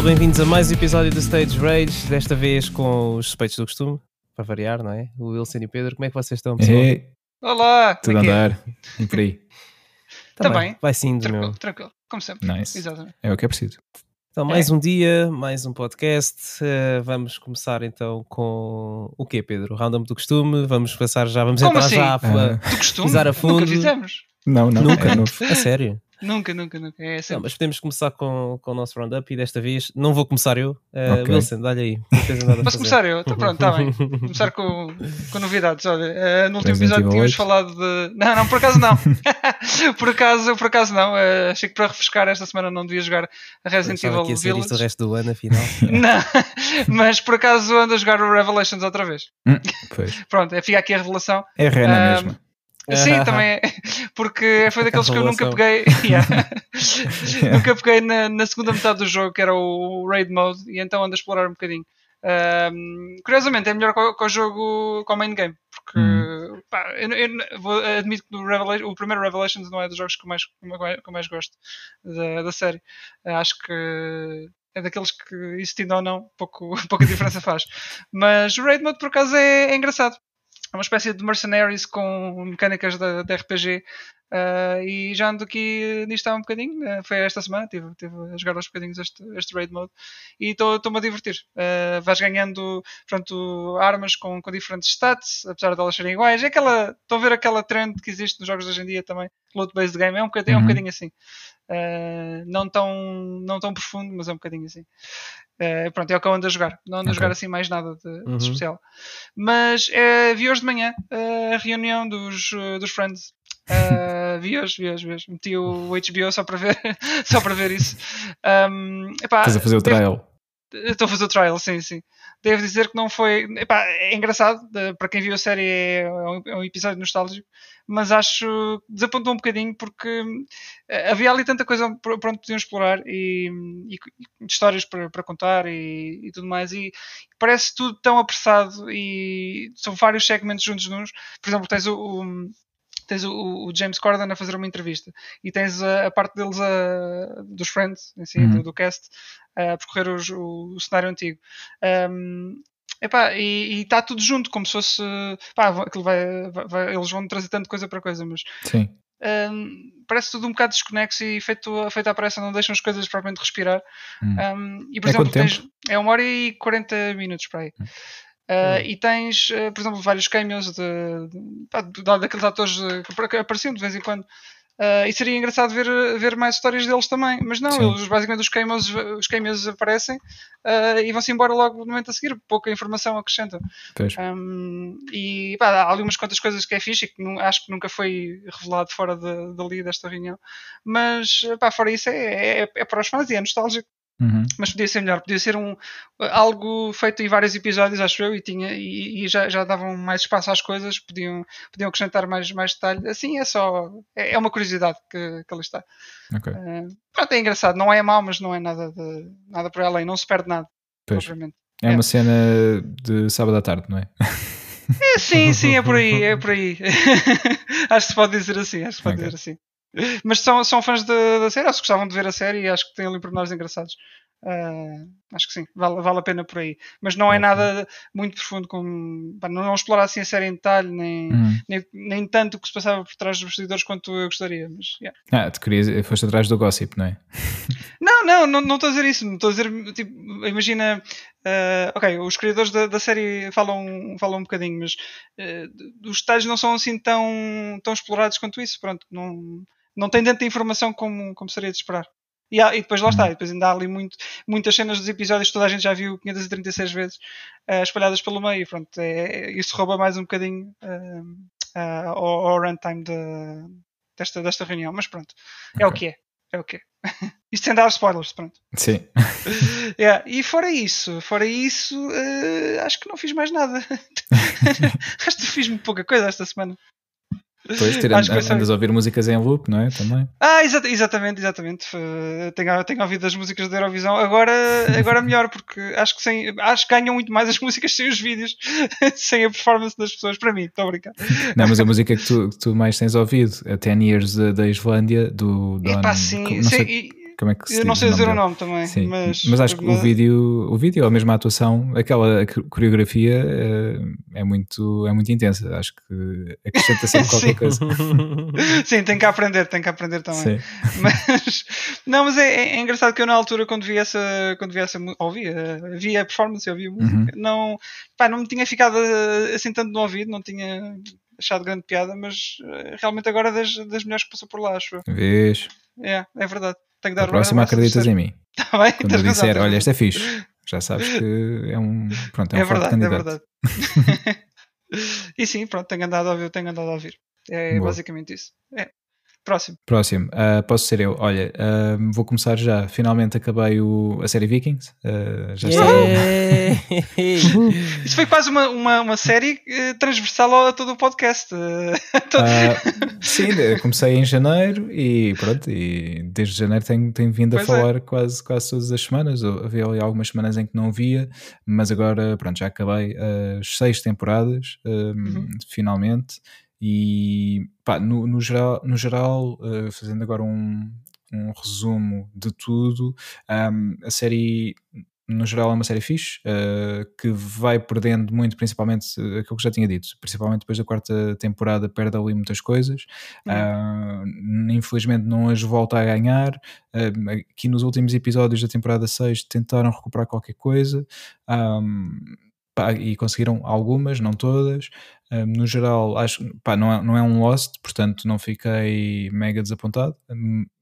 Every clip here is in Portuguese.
pessoal, bem-vindos a mais um episódio do Stage Rage, desta vez com os suspeitos do costume, para variar, não é? O Wilson e o Pedro, como é que vocês estão, pessoal? É, Olá! tudo a é é? andar. E por aí. Também. Vai sim, meu. Tranquilo, tranquilo, como sempre. Nice. Exatamente. É o que é preciso. Então, mais um dia, mais um podcast. eh, vamos começar então com o quê, Pedro? O roundup do costume. Vamos passar já, vamos Como entrar assim? já a, Do costume? Pisar a fundo. Nunca fizemos. Não, não. Nunca, É novo. a sério. Nunca, nunca, nunca. É Não, sempre. mas podemos começar com, com o nosso roundup e desta vez não vou começar eu. Eh, Ok. Wilson, dá-lhe aí. Posso começar eu? Então pronto, está bem. Começar com, com novidades. Olha, eh, no último episódio tínhamos 8? falado de. Não, não, por acaso não. por acaso, por acaso não. Eh, achei que para refrescar esta semana não devia jogar a Resident Evil que ia ser isto o Village. resto do ano, afinal. Não, mas por acaso ando a jogar o Revelations outra vez. Hum, pois. Pronto, é, fica aqui a revelação. É Rena Ah, mesmo. Sim, também é. Porque foi daqueles que eu nunca peguei. Yeah. nunca peguei na, na segunda metade do jogo, que era o Raid Mode, e então ando a explorar um bocadinho. Ahm, curiosamente, é melhor com, o jogo com o main game, porque Hum. pá, eu, eu vou- admito que o, primeiro Revelations não é dos jogos que eu mais, que eu mais gosto da, da série. Acho que é daqueles que, existindo ou não, pouco, pouca diferença faz. Mas o Raid Mode, por acaso, é, é engraçado. É uma espécie de mercenaries com mecânicas de, RPG. Ah, e já ando aqui nisto há um bocadinho. ah, foi esta semana, estive tive a jogar aos bocadinhos este, este raid mode e estou-me a divertir. Ah, vais ganhando pronto, armas com, com diferentes stats, apesar de elas serem iguais. É aquela, estou a ver aquela trend que existe nos jogos de hoje em dia também, loot-based game. É um bocadinho, é um Uhum. bocadinho assim. Ah, não, tão, não tão profundo, mas é um bocadinho assim. Ah, pronto, é o que eu ando a jogar. Não ando a Ok. jogar assim mais nada de, de Uhum. especial. Mas eh, vi hoje de manhã a reunião dos, dos Friends. Eh, vi hoje, vi hoje, vi hoje. Meti o HBO só para ver, só para ver isso. Um, epá, Estás a fazer o devo- trial. Estou a fazer o trial, sim, sim. Devo dizer que não foi. Epá, é engraçado, para quem viu a série é um, é um episódio nostálgico, mas acho que desapontou um bocadinho porque eh, havia ali tanta coisa por onde podiam explorar e, e- e histórias para, para contar e, e tudo mais. E parece tudo tão apressado e são vários segmentos juntos nos. Por exemplo, tens o. o- Tens o, o James Corden a fazer uma entrevista e tens a, a parte deles a- dos Friends, em si, Uhum. do, do cast, a percorrer os- o, o cenário antigo. Um, epá, e está tudo junto, como se fosse. Pá, vai, vai- eles vão trazer tanto coisa para coisa, mas Sim. um, parece tudo um bocado desconexo e feito, feito à pressa, não deixam as coisas propriamente respirar. Hum. Um, e por É exemplo, tens, é uma hora e 40 minutos para aí. Uh, Hum. E tens, uh, por exemplo, vários cameos de, de, de- daqueles atores uh, que apar- que apareciam de vez em quando. Uh, e seria engraçado ver, ver mais histórias deles também, mas não, Sim. eles, basicamente os cameos, os cameos aparecem e vão-se embora logo no momento a seguir, pouca informação acrescentam. Pois. Um, e pá, há ali umas quantas coisas que é fixe e que nu- acho que nunca foi revelado fora de- dali desta reunião, mas pá, fora isso é, é, é para os fãs e é nostálgico Uhum. mas podia ser melhor, podia ser um, algo feito em vários episódios, acho eu, e, tinha, e, e já, já davam mais espaço às coisas, podiam, podiam acrescentar mais, mais detalhe. Assim é só, é, é uma curiosidade que, que ali está. Ok. Eh, pronto, é engraçado, não é mau, mas não é nada, de, nada por além, não se perde nada, propriamente. É uma cena de sábado à tarde, não é? É, sim, sim, é por aí, é por aí. acho que se pode dizer assim, acho que se pode Ok. dizer assim. Mas são, são fãs da, da série, ou se gostavam de ver a série, acho que têm ali pormenores engraçados. Ah, acho que sim, vale, vale a pena por aí. Mas não é nada muito profundo, como pá, não, não explorar assim a série em detalhe, nem, Uhum. nem, nem tanto o que se passava por trás dos bastidores quanto eu gostaria. Mas, yeah. Ah, tu querias, foste atrás do gossip, não é? Não, não, não, não estou a dizer isso. Estou a dizer, tipo, imagina, ah, ok, os criadores da, da série falam, falam um bocadinho, mas ah, os detalhes não são assim tão, tão explorados quanto isso. Pronto, não, não tem tanta informação como, como seria de esperar. E, há- e depois lá está, e depois ainda há ali muito, muitas cenas dos episódios que toda a gente já viu 536 vezes ah, espalhadas pelo meio. Pronto, é, é- isso rouba mais um bocadinho ah, ah, ao, ao runtime de- desta, desta reunião. Mas pronto, é o Ok. que é. É o que é. Isto sem dar spoilers, pronto. Sim. Yeah, E fora isso, fora isso, acho que não fiz mais nada. acho que fiz muito pouca coisa esta semana. Acho só andas a ouvir músicas em loop, não é? Também. Ah, exa- exatamente, exatamente. Tenho, tenho ouvido as músicas da Eurovisão. Agora, agora melhor, porque acho que, sem, acho que ganham muito mais as músicas sem os vídeos, sem a performance das pessoas. Para mim, estou a brincar. Não, mas a música que tu, que tu mais tens ouvido, a 10 Years da, da Islândia, do Don. Epá, sim, sim, e- como é que se Eu não sei dizer o nome também, Sim, mas, mas, acho que o vídeo, o vídeo, ou mesmo a atuação, aquela coreografia eh, é, muito, é muito intensa. Acho que acrescenta sempre qualquer coisa. Sim, tem que aprender, tem que aprender também. Sim. Mas, não, mas é, é engraçado que eu na altura, quando vi essa, quando vi essa ouvia, vi a performance, eu vi a música, Uhum. não, pá, não me tinha ficado eh, assim tanto no ouvido, não tinha achado grande piada, mas eh, realmente agora é das, das melhores que passou por lá, acho eu. Vês? É, é verdade. Tenho que A dar próxima acreditas em mim. Tá bem? Quando eu disser, olha, esta é fixe, já sabes que é um, pronto, é um É forte verdade, é candidato. verdade. e sim, pronto, tenho andado a ouvir, tenho andado a ouvir. É Boa. basicamente isso. É. Próximo. Próximo, ah, posso ser eu. Olha, ah, vou começar já. Finalmente acabei o, a série Vikings. Ah, já está. Isso foi quase uma, uma, uma série eh, transversal a todo o podcast. sim, comecei em janeiro e pronto, e desde janeiro tenho, tenho vindo a Pois é. falar quase, quase todas as semanas. Havia ali algumas semanas em que não via, mas agora pronto, já acabei as seis temporadas, hum, Uhum. finalmente. E pá, no, no geral, no geral eh, fazendo agora um, um resumo de tudo, hum, a série no geral é uma série fixe, eh, que vai perdendo muito, principalmente eh, aquilo que já tinha dito, principalmente depois da quarta temporada perde ali muitas coisas, Uhum. Ah, infelizmente não as volta a ganhar, Ah, aqui nos últimos episódios da temporada 6 tentaram recuperar qualquer coisa, Ahm, pá, e conseguiram algumas, não todas, Ahm, no geral acho, pá, não, é, não é um Lost, portanto não fiquei mega desapontado,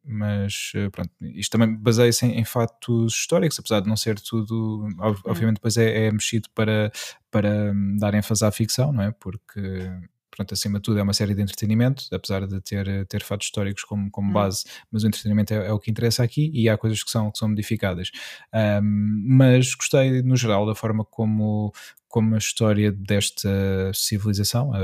mas eh, pronto, isto também baseia-se em, em fatos históricos, apesar de não ser tudo, ob- obviamente depois é, é mexido para, para hum, dar ênfase à ficção, não é? Porque, portanto, acima de tudo é uma série de entretenimento, apesar de ter, ter fatos históricos como, como Hum. base, mas o entretenimento é, é o que interessa aqui e há coisas que são, que são modificadas. Hum, mas gostei, no geral, da forma como, como a história desta civilização, a,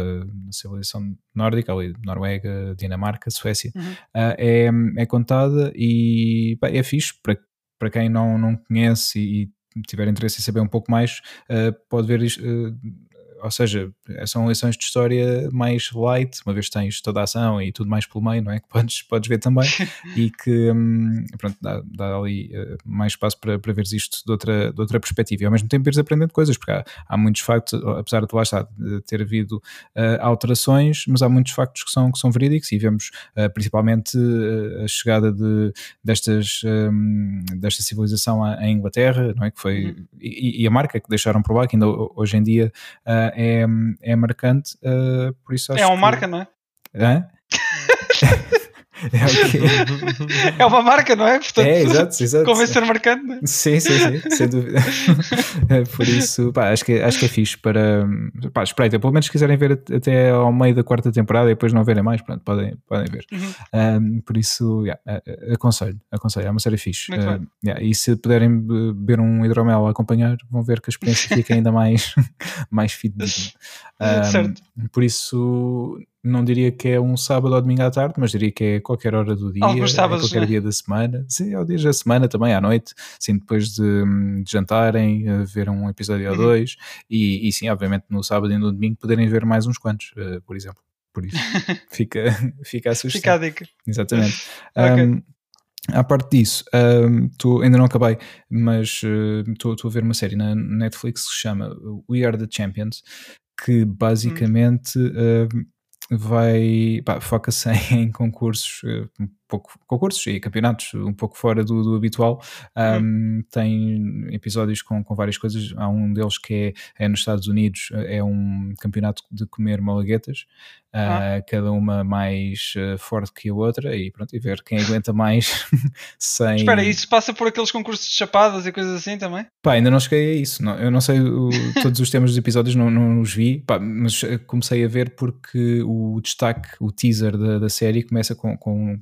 civilização nórdica, ali, Noruega, Dinamarca, Suécia, Uhum. ah, é, é contada e pá, é fixe para, para quem não, não conhece e, tiver interesse em saber um pouco mais, ah, pode ver isto. ah, ou seja, são lições de história mais light, uma vez tens toda a ação e tudo mais pelo meio, não é? Que podes, podes ver também e que hum, pronto, dá, dá ali eh, mais espaço para, para veres isto de outra, de outra perspectiva e ao mesmo tempo ires aprendendo coisas, porque há, há muitos factos, apesar de lá estar, de ter havido eh, alterações, mas há muitos factos que são, que são verídicos e vemos eh, principalmente a chegada de, destas, hum, desta civilização à, à Inglaterra, não é? Que foi, Uhum. e, e a marca que deixaram por lá, que ainda ho- hoje em dia é, é marcante, ah, por isso acho É uma que- marca, não é? Hã? é o quê? É uma marca, não é? Portanto, É, exato, exato. convém ser marcante, não é? Sim, sim, sim, sem dúvida. Por isso, pá, acho, que, acho que é fixe para. Pá, espreita, pelo menos se quiserem ver at- até ao meio da quarta temporada e depois não verem mais, pronto, podem, podem ver. Uhum. Um, por isso, yeah, aconselho, aconselho, é uma série fixe. Yeah, e se puderem be- beber um hidromel a acompanhar, vão ver que a experiência fica ainda mais, mais fidedigna. Um, Certo. Por isso, não diria que é um sábado ou domingo à tarde, mas diria que é qualquer hora do dia, Alguns é sábados, qualquer né? dia da semana. Sim, é o dia da semana também, à noite, sim, depois de, de jantarem, uh, ver um episódio ou Uhum. dois, e, e sim, obviamente no sábado e no domingo poderem ver mais uns quantos, uh, por exemplo. Por isso, fica, fica a sugestão. Fica a dica. Exatamente. Ok. Um, à parte disso, um, tô- ainda não acabei, mas estou a ver uma série na Netflix que se chama We Are the Champions, que basicamente um, vai pá, foca-se em concursos, um pouco concursos e campeonatos um pouco fora do, do habitual. Um, Tem episódios com, com várias coisas. Há um deles que é, é nos Estados Unidos, é um campeonato de comer malaguetas, Ah. uh, cada uma mais uh, forte que a outra, e pronto, e ver quem aguenta mais sem. Espera, isso passa por aqueles concursos de chapadas e coisas assim também? Pá, ainda não cheguei a isso. Não, eu não sei o- todos os temas dos episódios, não, não os vi, pá, mas eh, comecei a ver porque o destaque, o teaser da, da série começa com, com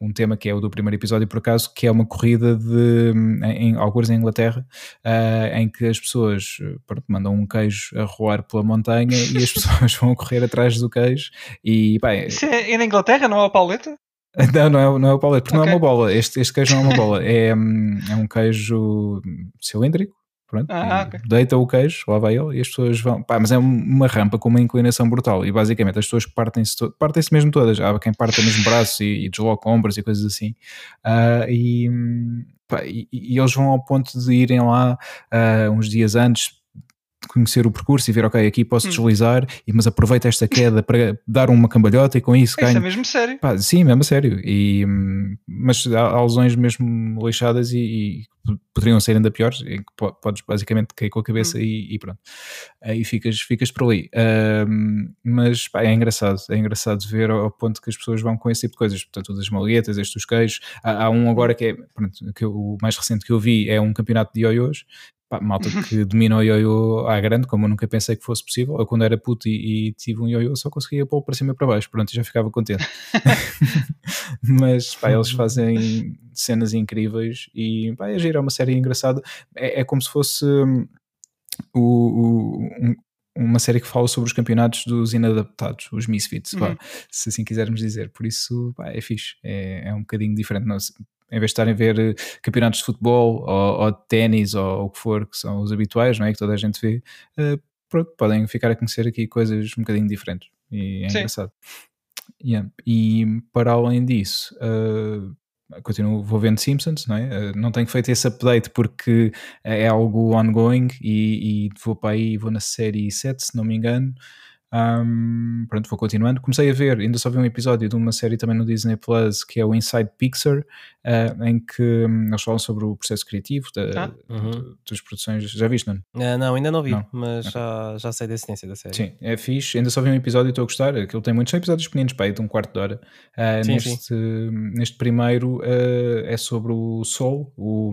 um- um tema que é o do primeiro episódio, por acaso, que é uma corrida de, em, em- algures em Inglaterra, ah, em que as pessoas eh, pronto, mandam um queijo a roar pela montanha e as pessoas vão correr atrás do queijo e é- Isso é, é na Inglaterra, não é o Pauleta? não, não é, não é o palete, porque não é uma bola. Este, este queijo não é uma bola. É, hum, é um queijo cilíndrico, Pronto, Ah, ok. deita o queijo, lá vai ele e as pessoas vão. Pá, mas é uma rampa com uma inclinação brutal e basicamente as pessoas partem-se to- partem-se mesmo todas. Há quem parta mesmo braços e, e desloca ombros e coisas assim. Ah, e, pá, e, e eles vão ao ponto de irem lá ah, uns dias antes conhecer o percurso e ver, ok, aqui posso Hum. deslizar, e, mas aproveita esta queda para dar uma cambalhota e com isso Isso é ganho. mesmo sério. Pá, sim, mesmo sério. E, hum, mas há, há lesões mesmo lixadas e, e poderiam ser ainda piores, em que po- podes basicamente cair com a cabeça e, e pronto. Aí ficas, ficas por ali. Hum, mas pá, é engraçado, é engraçado ver ao, ao ponto que as pessoas vão com esse tipo de coisas. Portanto, o das malhetas, estes dos queijos. Há, há um agora que é, pronto, que eu- o mais recente que eu vi é um campeonato de ioiôs. Pá, malta que domina o ioiô à grande, como eu nunca pensei que fosse possível. Eu, quando era puto e, e tive um ioiô, só conseguia pôr para cima e para baixo. Pronto, e já ficava contente. Mas pá, eles fazem cenas incríveis e pá, é giro, é uma série engraçada. É, é como se fosse hum, o, um- uma série que fala sobre os campeonatos dos inadaptados, os misfits, Uhum. se assim quisermos dizer. Por isso pá, é fixe, é, é um bocadinho diferente. Não, em vez de estarem a ver eh, campeonatos de futebol ou, ou de ténis ou o que for, que são os habituais, não é? que toda a gente vê, eh, pronto, podem ficar a conhecer aqui coisas um bocadinho diferentes e é Sim. engraçado. Yeah. E para além disso, uh, continuo, vou vendo Simpsons, não é? Uh, não tenho feito esse update porque é algo ongoing e, e vou para aí, vou na série 7, se não me engano. Um, pronto, vou continuando. Comecei a ver, ainda só vi um episódio de uma série também no Disney Plus que é o Inside Pixar, uh, em que um, eles falam sobre o processo criativo da, Ah. Uhum. das produções. Já viste, não? Ah, não, ainda não vi, Não. mas Ok. já, já sei da existência da série. Sim, é fixe. Ainda só vi um episódio e estou a gostar. Aquilo tem muitos episódios pequeninos, pá, aí de um quarto de hora. Ah, Sim, neste, neste primeiro é sobre o Soul, o,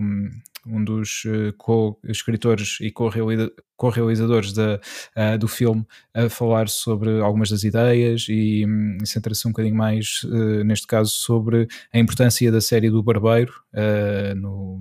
um dos ah, co-escritores e co-realiza- co-realizadores da, ah, do filme, a falar sobre algumas das ideias e, hum, centra-se um bocadinho mais, ah, neste caso, sobre a importância da série do Barbeiro ah, no.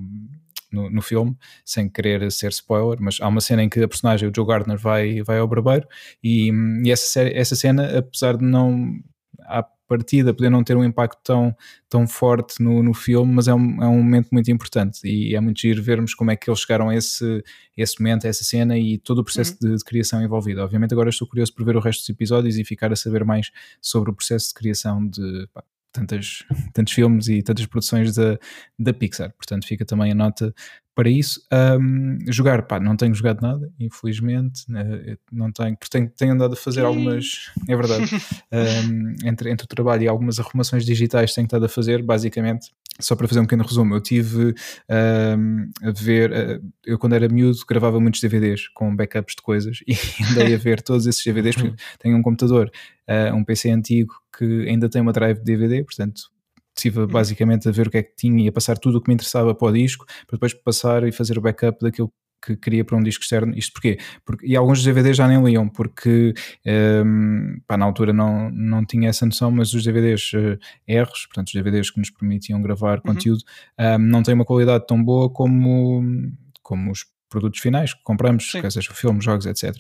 No, no filme, sem querer ser spoiler, mas há uma cena em que a personagem, o Joe Gardner, vai, vai ao barbeiro e, e essa, essa cena, apesar de não à partida poder não ter um impacto tão, tão forte no, no filme, mas é um, é um momento muito importante e é muito giro vermos como é que eles chegaram a esse, esse momento, a essa cena e todo o processo de, de criação envolvido. Obviamente agora estou curioso por ver o resto dos episódios e ficar a saber mais sobre o processo de criação de pá, tantas, tantos filmes e tantas produções da, da Pixar. Portanto, fica também a nota para isso. Um, jogar, pá, não tenho jogado nada, infelizmente. eh, não tenho, porque tenho, tenho andado a fazer algumas. É verdade. um, entre, entre o trabalho e algumas arrumações digitais tenho estado a fazer, basicamente. Só para fazer um pequeno resumo, eu tive um, a ver, uh, eu quando era miúdo gravava muitos DVDs com backups de coisas e andei a ver todos esses DVDs, porque tenho um computador, uh, um PC antigo que ainda tem uma drive de DVD, portanto estive basicamente a ver o que é que tinha e a passar tudo o que me interessava para o disco, para depois passar e fazer o backup daquilo que queria para um disco externo. Isto porquê? Porque, e alguns DVDs já nem liam, porque um, pá, na altura não, não tinha essa noção, mas os DVDs uh, R's, portanto os DVDs que nos permitiam gravar Uhum. conteúdo, um, não têm uma qualidade tão boa como, como os produtos finais que compramos, Sim. quer seja filmes, jogos, etc.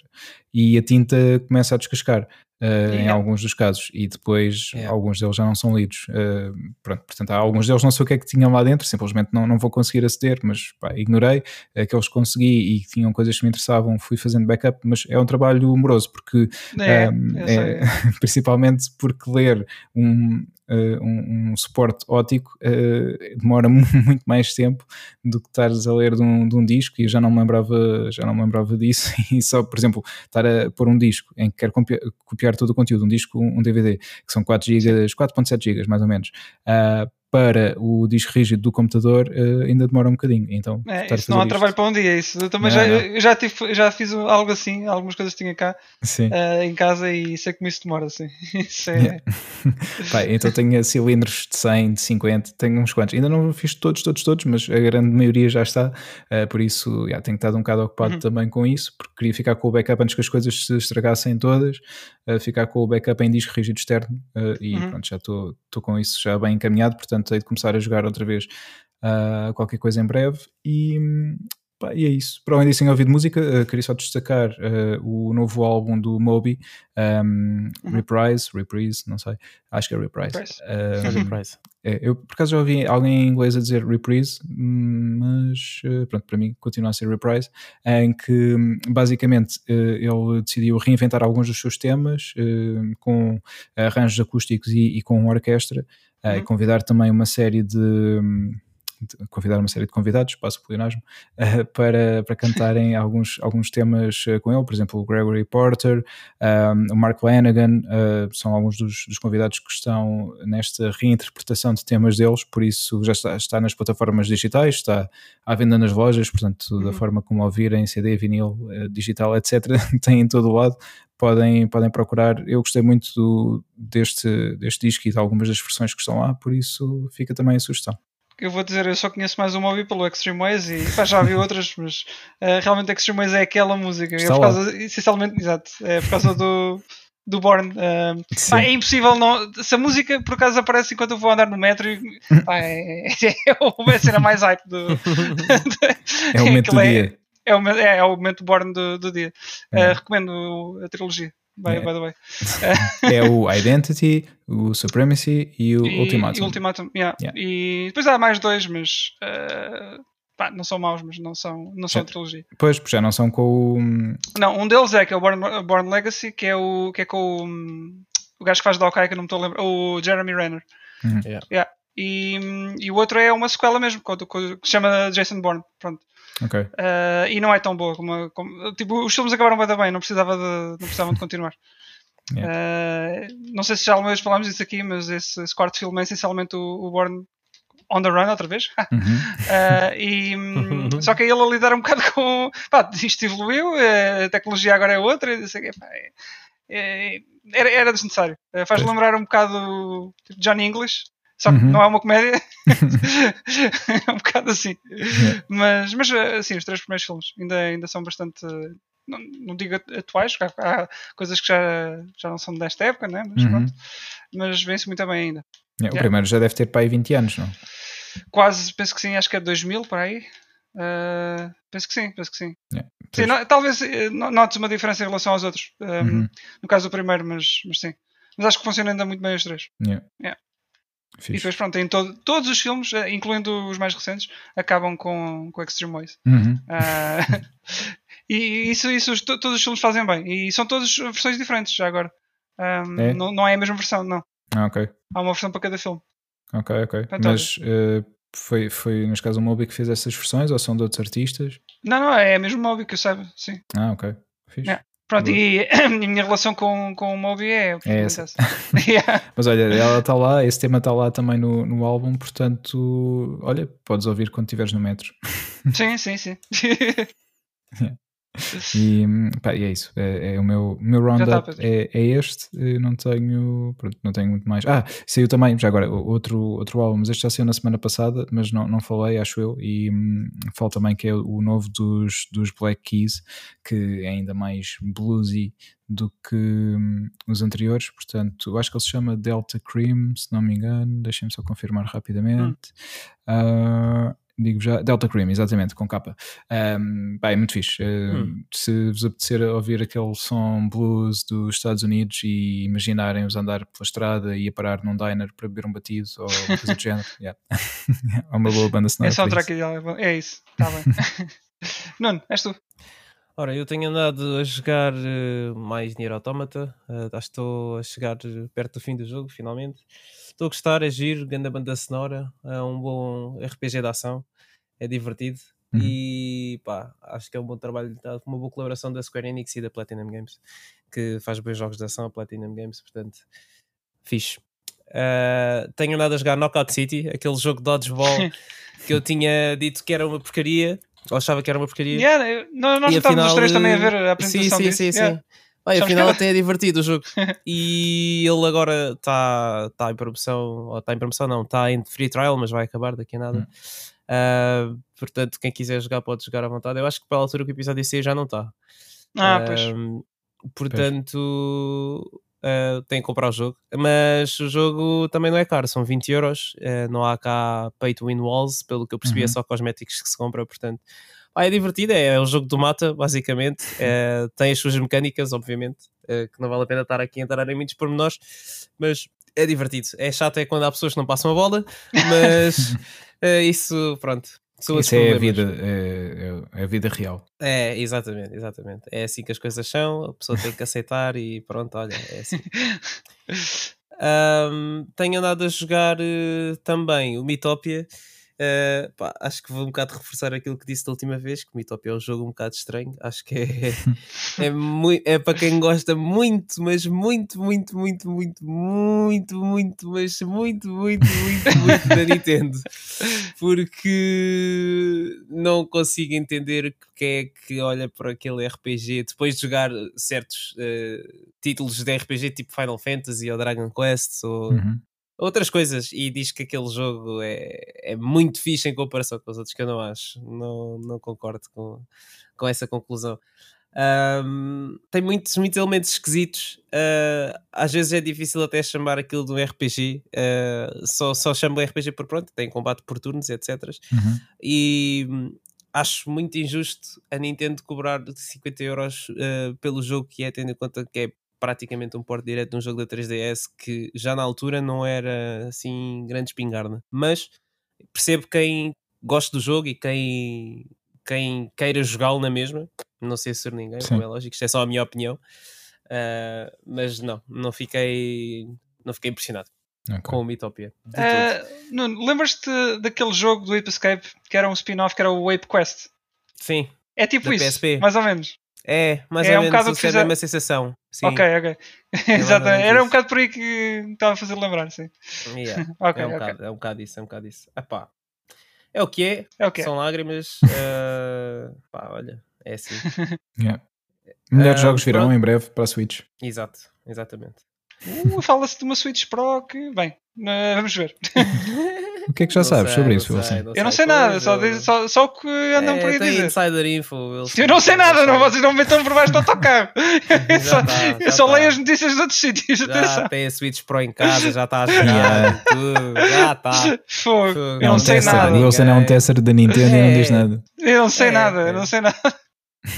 E a tinta começa a descascar. Uh, em alguns dos casos e depois Yeah. alguns deles já não são lidos. Uh, pronto, portanto, há alguns deles não sei o que é que tinham lá dentro, simplesmente não, não vou conseguir aceder, mas pá, ignorei. Aqueles que consegui e tinham coisas que me interessavam, fui fazendo backup, mas é um trabalho moroso porque É, um, é- sei. principalmente porque ler um, um, um suporte ótico uh, demora mu- muito mais tempo do que estares a ler de um, de um disco e eu já não me lembrava, já não me lembrava disso. E só, por exemplo, estar a pôr um disco em que quero copiar, copiar todo o conteúdo, um disco, um DVD, que são 4 GB, 4.7 GB mais ou menos, ah, para o disco rígido do computador ah, ainda demora um bocadinho. Então, É, isso não há fazer trabalho isto- para um dia. Isso. Eu também Não, já, não. eu já, tive, já fiz algo assim, algumas coisas que tinha cá eh, em casa e sei como isso demora. Assim. Isso é, Yeah. Pá, então tenho cilindros de 100, de 50, tenho uns quantos. Ainda não fiz todos, todos, todos, mas a grande maioria já está. ah, por isso, já, tenho estado um bocado ocupado Uhum. também com isso, porque queria ficar com o backup antes que as coisas se estragassem todas, ficar com o backup em disco rígido externo e Uhum. pronto, já estou estou com isso já bem encaminhado, portanto hei de começar a jogar outra vez ah, qualquer coisa em breve e Pá, e é isso. Para além disso, tenho ouvido música, uh, queria só destacar uh, o novo álbum do Moby, um, uhum. Reprise, Reprise, não sei, acho que é Reprise. Reprise. Uh, Reprise. É, eu por acaso já ouvi alguém em inglês a dizer Reprise, mas pronto, para mim continua a ser Reprise, em que basicamente ele decidiu reinventar alguns dos seus temas com arranjos acústicos e, e com orquestra, uhum. e convidar também uma série de convidar uma série de convidados, passo o plenasmo, uh, para, para cantarem alguns, alguns temas uh, com ele, por exemplo, o Gregory Porter, um, ehm, o Mark Lanagan, uh, são alguns dos, dos, convidados que estão nesta reinterpretação de temas deles, por isso já está, está nas plataformas digitais, está à venda nas lojas, portanto, uhum. da forma como ouvirem CD, vinil, digital, etc., tem em todo o lado, podem, podem procurar. Eu gostei muito do, deste, deste disco e de algumas das versões que estão lá, por isso fica também a sugestão eu vou dizer, eu só conheço mais uma ouvi pelo Extreme Ways e pá, já vi outras, mas uh, realmente Extreme Ways é aquela música. é por causa, essencialmente, exato, é por causa do, do Born. Uh, pá, é impossível não. Se a música por acaso aparece enquanto eu vou andar no metro, e, pá, é, é, é a cena mais hype do. é o momento do é, dia. É o, é, é o momento Born do, do dia. Uh, recomendo a trilogia. By, by the way. é o Identity, o Supremacy e o e, Ultimatum. E Ultimatum, yeah. yeah. E depois há mais dois, mas uh, pá, não são maus, mas não são, não são trilogia. Pois, já não são com o. Não, um deles é que é o Born, Born Legacy, que é o que é com o, o gajo que faz Hawkeye, que eu não me estou a lembrar, o Jeremy Renner. Uhum. Yeah. Yeah. E, e o outro é uma sequela mesmo, que se chama Jason Bourne. Pronto. Okay. Uh, e não é tão boa como, como, tipo, os filmes acabaram bem, bem não, precisava de, não precisavam de continuar. Yeah. Uh, não sei se já alguma vez falámos disso aqui, mas esse, esse quarto filme é essencialmente o, o Born on the Run outra vez. Uhum. uh, e. Só que ele a lidar um bocado com. Pá, isto evoluiu, a tecnologia agora é outra. E, pá, é, é, era, era desnecessário. faz lembrar um bocado tipo, Johnny English, só que uhum. não é uma comédia. é um bocado assim. Yeah. Mas, mas assim, os três primeiros filmes ainda, ainda são bastante. Não, não digo atuais, porque há, há, coisas que já, já não são desta época, né? mas, uhum. mas vê-se muito bem ainda. Yeah, o primeiro já deve ter para aí 20 anos, não? Quase, penso que sim, acho que é 2000 para aí. Uh, penso que sim, penso que sim. Yeah, sim não, talvez eh, notes uma diferença em relação aos outros. Um, uhum. No caso do primeiro, mas, mas sim. Mas acho que funciona ainda muito bem os três. Yeah. Yeah. Fixe. E depois, pronto, em todo, todos os filmes, eh, incluindo os mais recentes, acabam com, com Extreme Ways. Uhum. Uh, e isso, isso todos os filmes fazem bem. E são todas versões diferentes já agora. Um, é? Não, não é a mesma versão, não. Ah, ok. Há uma versão para cada filme. Ok, ok. Portanto, Mas uh, foi, foi, neste caso, o Moby que fez essas versões ou são de outros artistas? Não, não, é mesmo o Moby que eu saiba, sim. Ah, ok. Fixe. Yeah. Pronto, e a minha relação com, com o Moby é. é essa. yeah. Mas olha, ela está lá, esse tema está lá também no, no álbum, portanto, olha, podes ouvir quando estiveres no metro. Sim, sim, sim. yeah. E, pá, e é isso, é, é o meu, meu roundup tá, é, é, este, eu não tenho, pronto, não tenho muito mais. Ah, saiu também, já agora, outro, outro álbum, mas este já saiu na semana passada, mas não, não falei, acho eu, e hum, falo também que é o novo dos, dos Black Keys, que é ainda mais bluesy do que hum, os anteriores, portanto, acho que ele se chama Delta Cream, se não me engano, deixem-me só confirmar rapidamente. Hum. Uh, digo já, Delta Cream, exatamente, com capa. Um, bem, muito fixe. hum. Se vos apetecer ouvir aquele som blues dos Estados Unidos e imaginarem-os andar pela estrada e a parar num diner para beber um batido ou coisa do género, yeah. é uma boa banda sonora. É só um track é isso, está bem. Nuno, és tu. Ora, eu tenho andado a jogar uh, mais Nier Automata, uh, acho que estou a chegar perto do fim do jogo, finalmente. Estou a gostar, é giro, grande banda sonora, é um bom RPG de ação, é divertido uhum. e pá, acho que é um bom trabalho, tá, uma boa colaboração da Square Enix e da Platinum Games, que faz bons jogos de ação, a Platinum Games, portanto, fixe. Uh, tenho andado a jogar Knockout City, aquele jogo de dodgeball que eu tinha dito que era uma porcaria ou achava que era uma porcaria. Yeah, eu, nós nós estávamos os três também a ver a apresentação sim, sim, sim, sim, sim. Olha, afinal até é divertido o jogo. e ele agora está tá em promoção, ou está em promoção não, está em free trial, mas vai acabar daqui a nada. Hum. Uh, portanto, quem quiser jogar pode jogar à vontade. Eu acho que para a altura que o episódio sair já não está. Ah, uh, pois. Portanto, uh, tem que comprar o jogo. Mas o jogo também não é caro, são 20 euros. Uh, não há cá pay to win walls, pelo que eu percebi, é uhum. é só cosméticos que se compra. Portanto, Ah, é divertido, é, um jogo do mata, basicamente. É, tem as suas mecânicas, obviamente, é, que não vale a pena estar aqui a entrar em muitos pormenores, mas é divertido. É chato é quando há pessoas que não passam a bola, mas é, isso, pronto. São Isso é a vida, é, é, a vida real. É, exatamente, exatamente. É assim que as coisas são, a pessoa tem que aceitar e pronto, olha, é assim. um, tenho andado a jogar uh, também o Mitopia Uh, pá, acho que vou um bocado reforçar aquilo que disse da última vez, que o Mitopia é um jogo um bocado estranho. Acho que é, é, muito, é para quem gosta muito, mas muito, muito, muito, muito, muito, muito, mas muito, muito, muito, muito da Nintendo. Porque não consigo entender quem é que olha para aquele RPG depois de jogar certos uh, títulos de RPG tipo Final Fantasy ou Dragon Quest ou. Uhum outras coisas e diz que aquele jogo é, é muito fixe em comparação com os outros que eu não acho. Não, não concordo com, com essa conclusão. Um, tem muitos, muitos elementos esquisitos. Uh, às vezes é difícil até chamar aquilo de um RPG. Uh, ah, só, só chamo RPG por pronto, tem combate por turnos, etc. Uhum. E hum, acho muito injusto a Nintendo cobrar 50 euros uh, pelo jogo que é, tendo em conta que é praticamente um porte direto de um jogo da 3DS que já na altura não era assim grande espingarda. Mas percebo quem gosta do jogo e quem, quem queira jogá-lo na mesma. Não sei se ninguém, Sim. como é lógico, isto é só a minha opinião. Uh, mas não, não fiquei, não fiquei impressionado. Okay. Com o Mitopia. Uh, Lembras-te daquele jogo do Ape Escape que era um spin-off que era o Ape Quest? Sim. É tipo isso, PSP. mais ou menos. É, mais é ou um menos o que fizer... a mesma sensação. Sim. Ok, ok. Exatamente. Era um bocado por aí que estava a fazer lembrar, sim. Yeah. okay, é, um okay. bocado, é um bocado isso, é um bocado isso. Epá. É o que é, é o que é. são lágrimas. Uh, pá, olha, é assim. Yeah. Melhores uh, jogos virão pronto. em breve para a Switch. Exato, exatamente. Uh, Fala-se de uma Switch Pro que, bem, vamos ver. O que é que já não sabes sei, sobre isso, Wilson? eu não sei nada, só, só, só o que andam é, por aí a dizer. insider info. Eu não sei nada, não, vocês não me metam por baixo do autocarro. eu só, tá, eu só tá. leio as notícias dos outros sítios. Já atenção. tem a Switch Pro em casa, já está a tudo. Já está. Fogo. Eu não, não sei tester. nada. O Wilson é um tester da Nintendo é. e não diz nada. Eu não sei é, nada, eu não sei nada.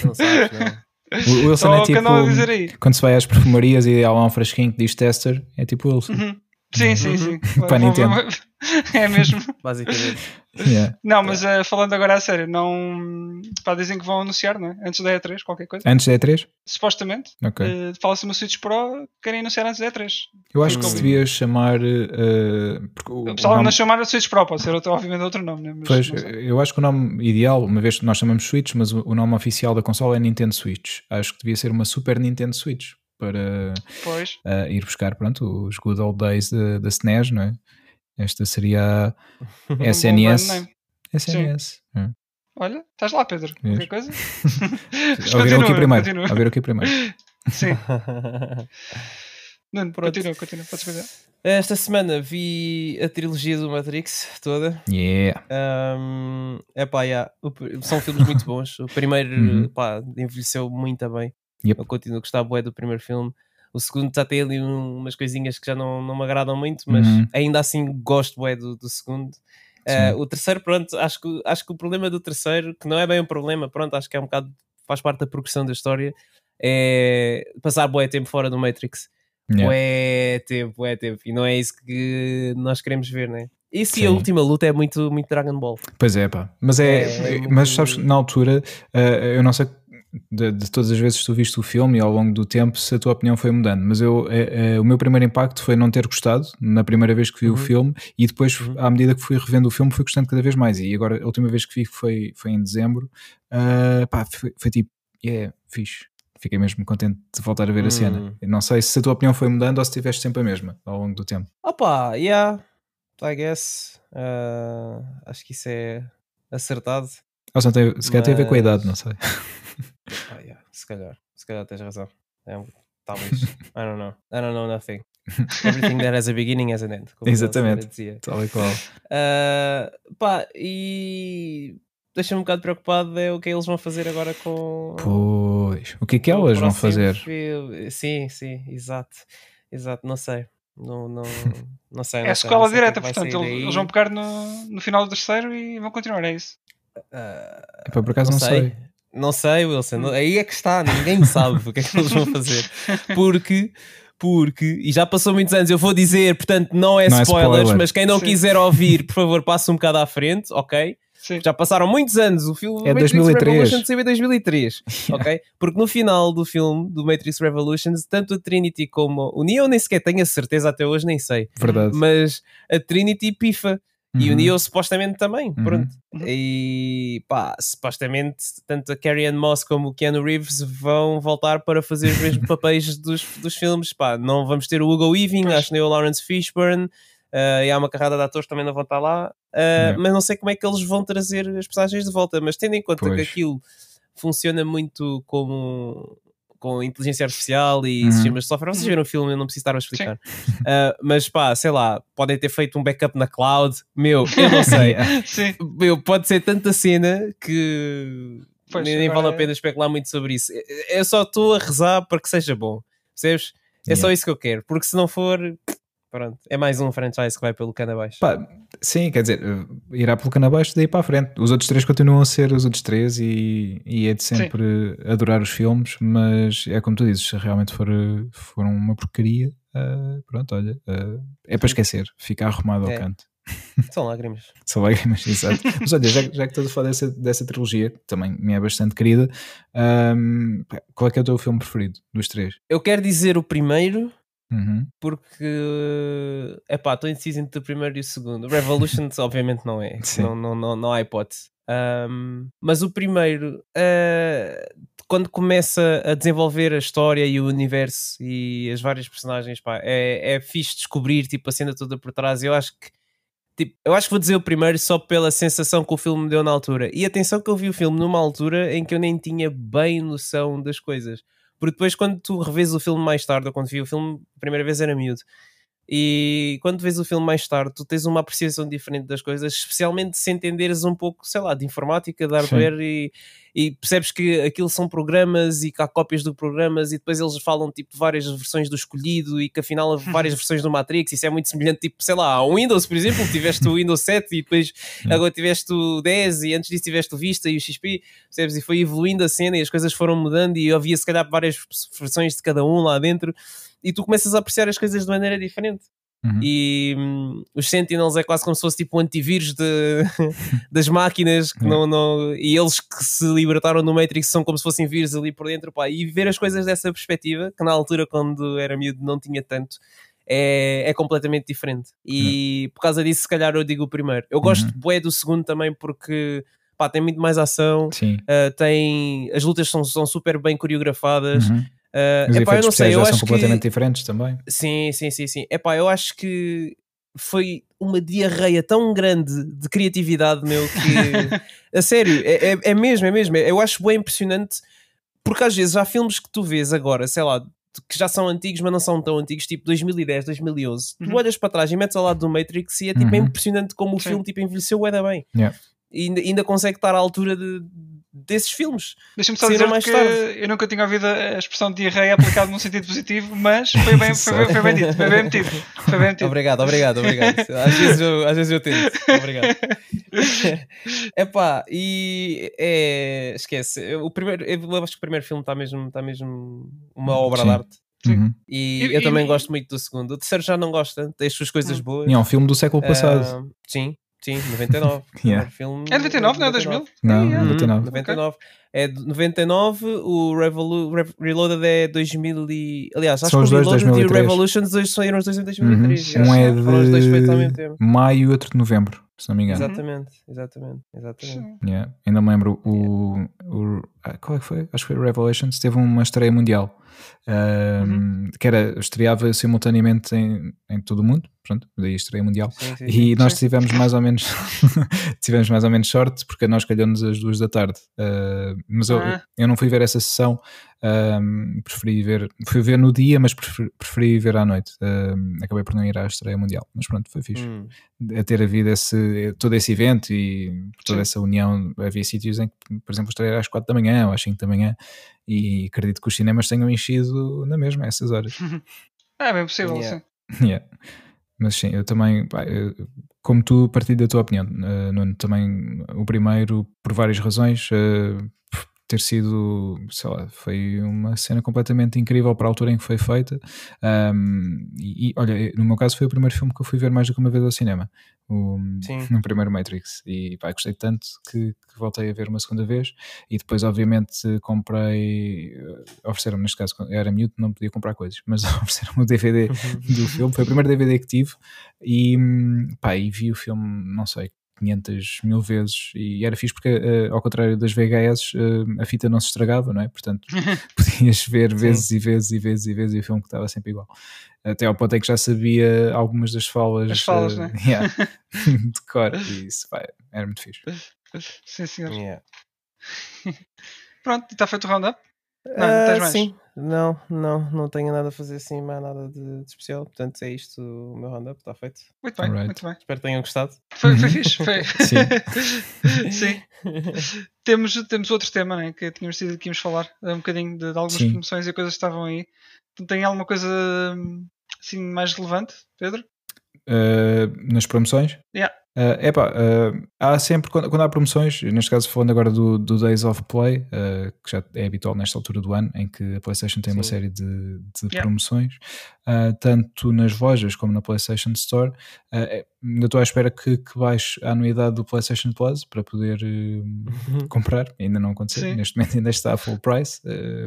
Não sabes, não. O Wilson é tipo. Quando se vai às perfumarias e há lá um frasquinho que diz tester, é tipo Wilson. Uhum. Sim, sim, sim. Para Nintendo. é mesmo. Basicamente. Yeah. Não, mas uh, falando agora a sério, não. Pá, dizem que vão anunciar, não é? Antes da E3, qualquer coisa. Antes da E3? Supostamente. Ok. Uh, Fala-se uma Switch Pro, querem anunciar antes da E3. Eu acho que se devia chamar. Uh, porque o, o pessoal nome... não chamar a Switch Pro, pode ser outro, obviamente outro nome, né? Mas pois, eu acho que o nome ideal, uma vez que nós chamamos Switch, mas o, o nome oficial da console é Nintendo Switch. Acho que devia ser uma Super Nintendo Switch para uh, ir buscar pronto, os good old days da SNES, não é? Esta seria a SNS. SNS. É. Olha, estás lá, Pedro. Qualquer coisa? Ouviram aqui primeiro. Ouviram aqui primeiro. Sim. Não, continua, continua, podes fazer. Esta semana vi a trilogia do Matrix toda. Yeah. Um, epá, yeah. São filmes muito bons. O primeiro uhum. pá, envelheceu muito bem. Yep. Eu continuo a gostar bué do primeiro filme. O segundo já tem ali umas coisinhas que já não, não me agradam muito, mas uhum. ainda assim gosto bué do, do segundo. Uh, o terceiro, pronto, acho que, acho que o problema do terceiro, que não é bem um problema, pronto, acho que é um bocado, faz parte da progressão da história, é passar bué tempo fora do Matrix. Yeah. Bué tempo, bué tempo. E não é isso que nós queremos ver, né? E se a última luta é muito, muito Dragon Ball. Pois é, pá. Mas é, é, é mas sabes, na altura, uh, eu não sei de, de, todas as vezes que tu viste o filme e ao longo do tempo se a tua opinião foi mudando. Mas eu, é, é, o meu primeiro impacto foi não ter gostado na primeira vez que vi uhum. o filme e depois, uhum. à medida que fui revendo o filme, fui gostando cada vez mais. E agora, a última vez que vi foi, foi em dezembro, uh, pá, foi, foi tipo, yeah, fixe. Fiquei mesmo contente de voltar a ver a cena. Hum. Eu não sei se a tua opinião foi mudando ou se tiveste sempre a mesma ao longo do tempo. Opa, yeah, I guess. Uh, acho que isso é acertado. Ou se, tem, se calhar tem a ver com a idade, não sei. Ah, yeah. Se calhar, se calhar tens razão. É, talvez. I don't know. I don't know nothing. Everything that has a beginning has an end. Exatamente. Tal e qual. Uh, pá, e deixa-me um bocado preocupado é o que eles vão fazer agora com. Pois, o que é que elas vão fazer? Filme. Sim, sim, exato. Exato, não sei. Não, não, não sei. é a escola direta, portanto, eles, vão pegar no, no final do terceiro e vão continuar, é isso. Ah, Epá, por acaso não, sei. Não sei, Wilson. Não- Aí é que está, ninguém sabe o que é que eles vão fazer. Porque, porque, e já passou muitos anos, eu vou dizer, portanto, não é, Não é spoilers, spoiler. mas quem não Sim. quiser ouvir, por favor, passe um bocado à frente, ok? Sim. Já passaram muitos anos, o filme É Matrix 2003. Revolutions saiu em 2003, ok? Porque no final do filme do Matrix Revolutions, tanto a Trinity como o Neo nem sequer tenho a certeza até hoje, nem sei, Verdade. mas a Trinity pifa. E o Uhum. Neo supostamente também, Uhum. pronto. Uhum. E pá, supostamente tanto a Carrie Ann Moss como o Keanu Reeves vão voltar para fazer os mesmos papéis dos, dos filmes. Pá, não vamos ter o Hugo Weaving, acho que nem o Lawrence Fishburne, ah, e há uma carrada de atores que também não vão estar lá. Yeah. Mas não sei como é que eles vão trazer as personagens de volta. Mas tendo em conta que Pois. aquilo funciona muito como com inteligência artificial e Uhum. sistemas de software. Vocês Uhum. viram o filme, eu não preciso estar a explicar. Ah, mas pá, sei lá, podem ter feito um backup na cloud. Meu, eu não sei. Sim. Meu, pode ser tanta cena que Pois, nem, nem vale a pena especular muito sobre isso. Eu só estou a rezar para que seja bom. Percebes? É só Yeah. isso que eu quero. Porque se não for, pronto, é mais um franchise que vai pelo cano abaixo. Pá, sim, quer dizer, eh, irá pelo cano abaixo daí para a frente. Os outros três continuam a ser os outros três e, e é de sempre adorar os filmes, mas é como tu dizes, se realmente for, for uma porcaria, ah, pronto, olha, ah, é para esquecer, fica arrumado É. ao canto. São lágrimas. Só lágrimas, exato. Mas olha, já, já que estás a falar dessa, dessa trilogia, que também me é bastante querida, ahm, pá, qual é que é o teu filme preferido dos três? Eu quero dizer o primeiro Uhum. porque é pá, estou indeciso entre o primeiro e o segundo. Revolutions, obviamente, não é. Sim. Não, não, não, não há hipótese. Ahm, mas o primeiro, ah, quando começa a desenvolver a história e o universo e as várias personagens, pá, é, é fixe descobrir tipo, a cena toda por trás. Eu acho que. Tipo, eu acho que vou dizer o primeiro só pela sensação que o filme me deu na altura. E atenção que eu vi o filme numa altura em que eu nem tinha bem noção das coisas. Porque depois, quando tu revês o filme mais tarde, ou quando vi o filme a primeira vez era miúdo, e quando vês o filme mais tarde, tu tens uma apreciação diferente das coisas, especialmente se entenderes um pouco, sei lá, de informática, de hardware, e, e percebes que aquilo são programas e que há cópias de programas, e depois eles falam tipo de várias versões do escolhido, e que afinal há várias versões do Matrix. Isso é muito semelhante, tipo, sei lá, ao Windows, por exemplo, tiveste o Windows 7 e depois agora tiveste o 10 e antes disso tiveste o Vista e o XP, percebes? E foi evoluindo a cena e as coisas foram mudando e havia se calhar várias versões de cada um lá dentro e tu começas a apreciar as coisas de maneira diferente. Uhum. E hum, os Sentinels é quase como se fosse tipo um antivírus de, das máquinas que É. não, não, e eles que se libertaram do Matrix são como se fossem vírus ali por dentro pá, e ver as coisas dessa perspectiva que na altura quando era miúdo não tinha tanto é, é completamente diferente e por causa disso se calhar eu digo o primeiro eu gosto Uhum. bué do segundo também porque pá, tem muito mais ação uh, tem as lutas são, são super bem coreografadas Uhum. Uh, Os epá, eu não sei, eu acho que completamente diferentes também. Sim, sim, sim, sim. Epá, eu acho que foi uma diarreia tão grande de criatividade, meu, que a sério, é, é, é mesmo, é mesmo. Eu acho bem impressionante porque às vezes há filmes que tu vês agora, sei lá, que já são antigos, mas não são tão antigos, tipo 2010, 2011. Tu Uhum. olhas para trás e metes ao lado do Matrix e é tipo é Uhum. impressionante como o Sim. filme tipo, envelheceu ainda bem. Yeah. E ainda, ainda consegue estar à altura de, desses filmes. Deixa-me só dizer mais que tarde. eu nunca tinha ouvido a expressão diarreia aplicada num sentido positivo, mas foi bem, foi, bem- foi bem dito, foi bem metido. Foi bem metido. Obrigado, obrigado, obrigado. Às vezes eu, às vezes eu tento. Obrigado. Epá, e é, esquece. O primeiro, eu acho que o primeiro filme está mesmo, está mesmo uma obra Sim. de arte. Sim. Uhum. E, E- eu e- também e- gosto muito do segundo. O terceiro já não gosta, tem as suas coisas Hum. boas. E é um filme do século passado. Ah, sim, sim, 99. O Yeah. filme É 99, não é 2000? não, yeah. Uhum, 99. 99. É de 99, o Revolu Rev- Reloaded é 2000 e... Aliás, acho São que os o Reloaded e o 2003. Revolutions dois saíram os dois em Uhum. 2003. já. Um é Foram os dois feitos ao mesmo de tempo. maio e outro de novembro, se não me engano. Exatamente, exatamente, exatamente. Yeah. Ainda me lembro o, o ah, qual é que foi? Acho que foi o Revelations, teve uma estreia mundial Uhum. que era, estreava simultaneamente em, em todo o mundo, pronto, daí estreia mundial. Sim, sim, E sim. nós tivemos mais ou menos tivemos mais ou menos sorte porque nós calhou-nos às duas da tarde. Uh, mas eu, Ah. eu não fui ver essa sessão, um, preferi ver, fui ver no dia, mas preferi, preferi ver à noite. Um, acabei por não ir à estreia mundial, mas pronto, foi fixe. Hum, A ter havido esse, todo esse evento e toda essa união. Havia sítios em que, por exemplo, estreia às 4 da manhã ou às 5 da manhã e acredito que os cinemas tenham enchido na mesma a essas horas. É bem possível, Yeah. sim. Yeah. Mas sim, eu também pá, eu como tu, partilho da tua opinião, uh, Nuno. Também o primeiro, por várias razões, uh, ter sido, sei lá, foi uma cena completamente incrível para a altura em que foi feita. Um, e, e, olha, no meu caso foi o primeiro filme que eu fui ver mais do que uma vez ao cinema, o, no primeiro Matrix. E pá, gostei tanto que, que, voltei a ver uma segunda vez. E depois, obviamente, comprei. Eh, ofereceram-me, neste caso, era miúdo, não podia comprar coisas, mas ofereceram-me o DVD do filme. Foi o primeiro DVD que tive. E, pá, e vi o filme, não sei, 500 mil vezes e era fixe porque, uh, ao contrário das VHS, uh, eh, a fita não se estragava, não é? Portanto, podias ver vezes Sim. e vezes e vezes e vezes e o filme que estava sempre igual. Até ao ponto em que já sabia algumas das falas, As falas uh, né? yeah, de cor e isso vai, era muito fixe. Sim, senhor. Yeah. Pronto, está feito o roundup? Não, uh, sim, não, não, não tenho nada a fazer assim, mais nada de, de especial. Portanto, é isto o meu roundup, está feito. Muito bem, Alright. muito bem. Espero que tenham gostado. Foi, foi fixe, foi. Sim. sim. temos, temos outro tema né, que tínhamos sido que íamos falar um bocadinho de, de algumas sim. promoções e coisas que estavam aí. Tem alguma coisa assim mais relevante, Pedro? Uh, nas promoções? Yeah. Uh, epá, uh, há sempre, quando, quando, há promoções, neste caso falando agora do, do Days of Play, uh, que já é habitual nesta altura do ano, em que a PlayStation tem Sim. uma série de, de yeah. promoções, uh, tanto nas lojas como na PlayStation Store, uh, ainda estou à espera que, que baixe a anuidade do PlayStation Plus para poder uh, comprar, ainda não aconteceu, Sim. neste momento ainda está a full price,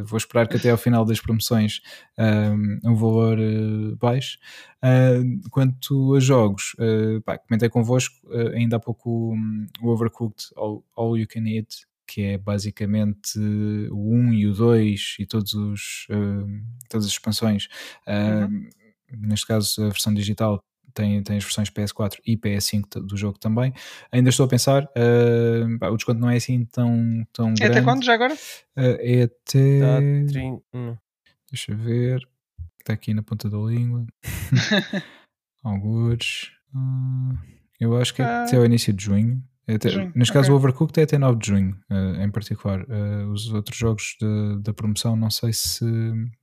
vou esperar que até ao final das promoções um valor baixo. quanto a jogos, pá, comentei convosco ainda há pouco um, o Overcooked All, All You Can Eat, que é basicamente o 1 e o 2 e todos os, uh, todas as expansões. Uh, uhum. Neste caso, a versão digital tem, tem as versões PS4 e PS5 do jogo também. Ainda estou a pensar, uh, o desconto não é assim tão, tão é grande. até quando já agora? é até. Tá, hum. Deixa eu ver. Está aqui na ponta da língua. Alguns. eu acho que é até ao início de junho. É até, junho, neste caso, okay. o Overcooked é até 9 de junho, uh, em particular. Uh, os outros jogos de, da promoção, não sei se,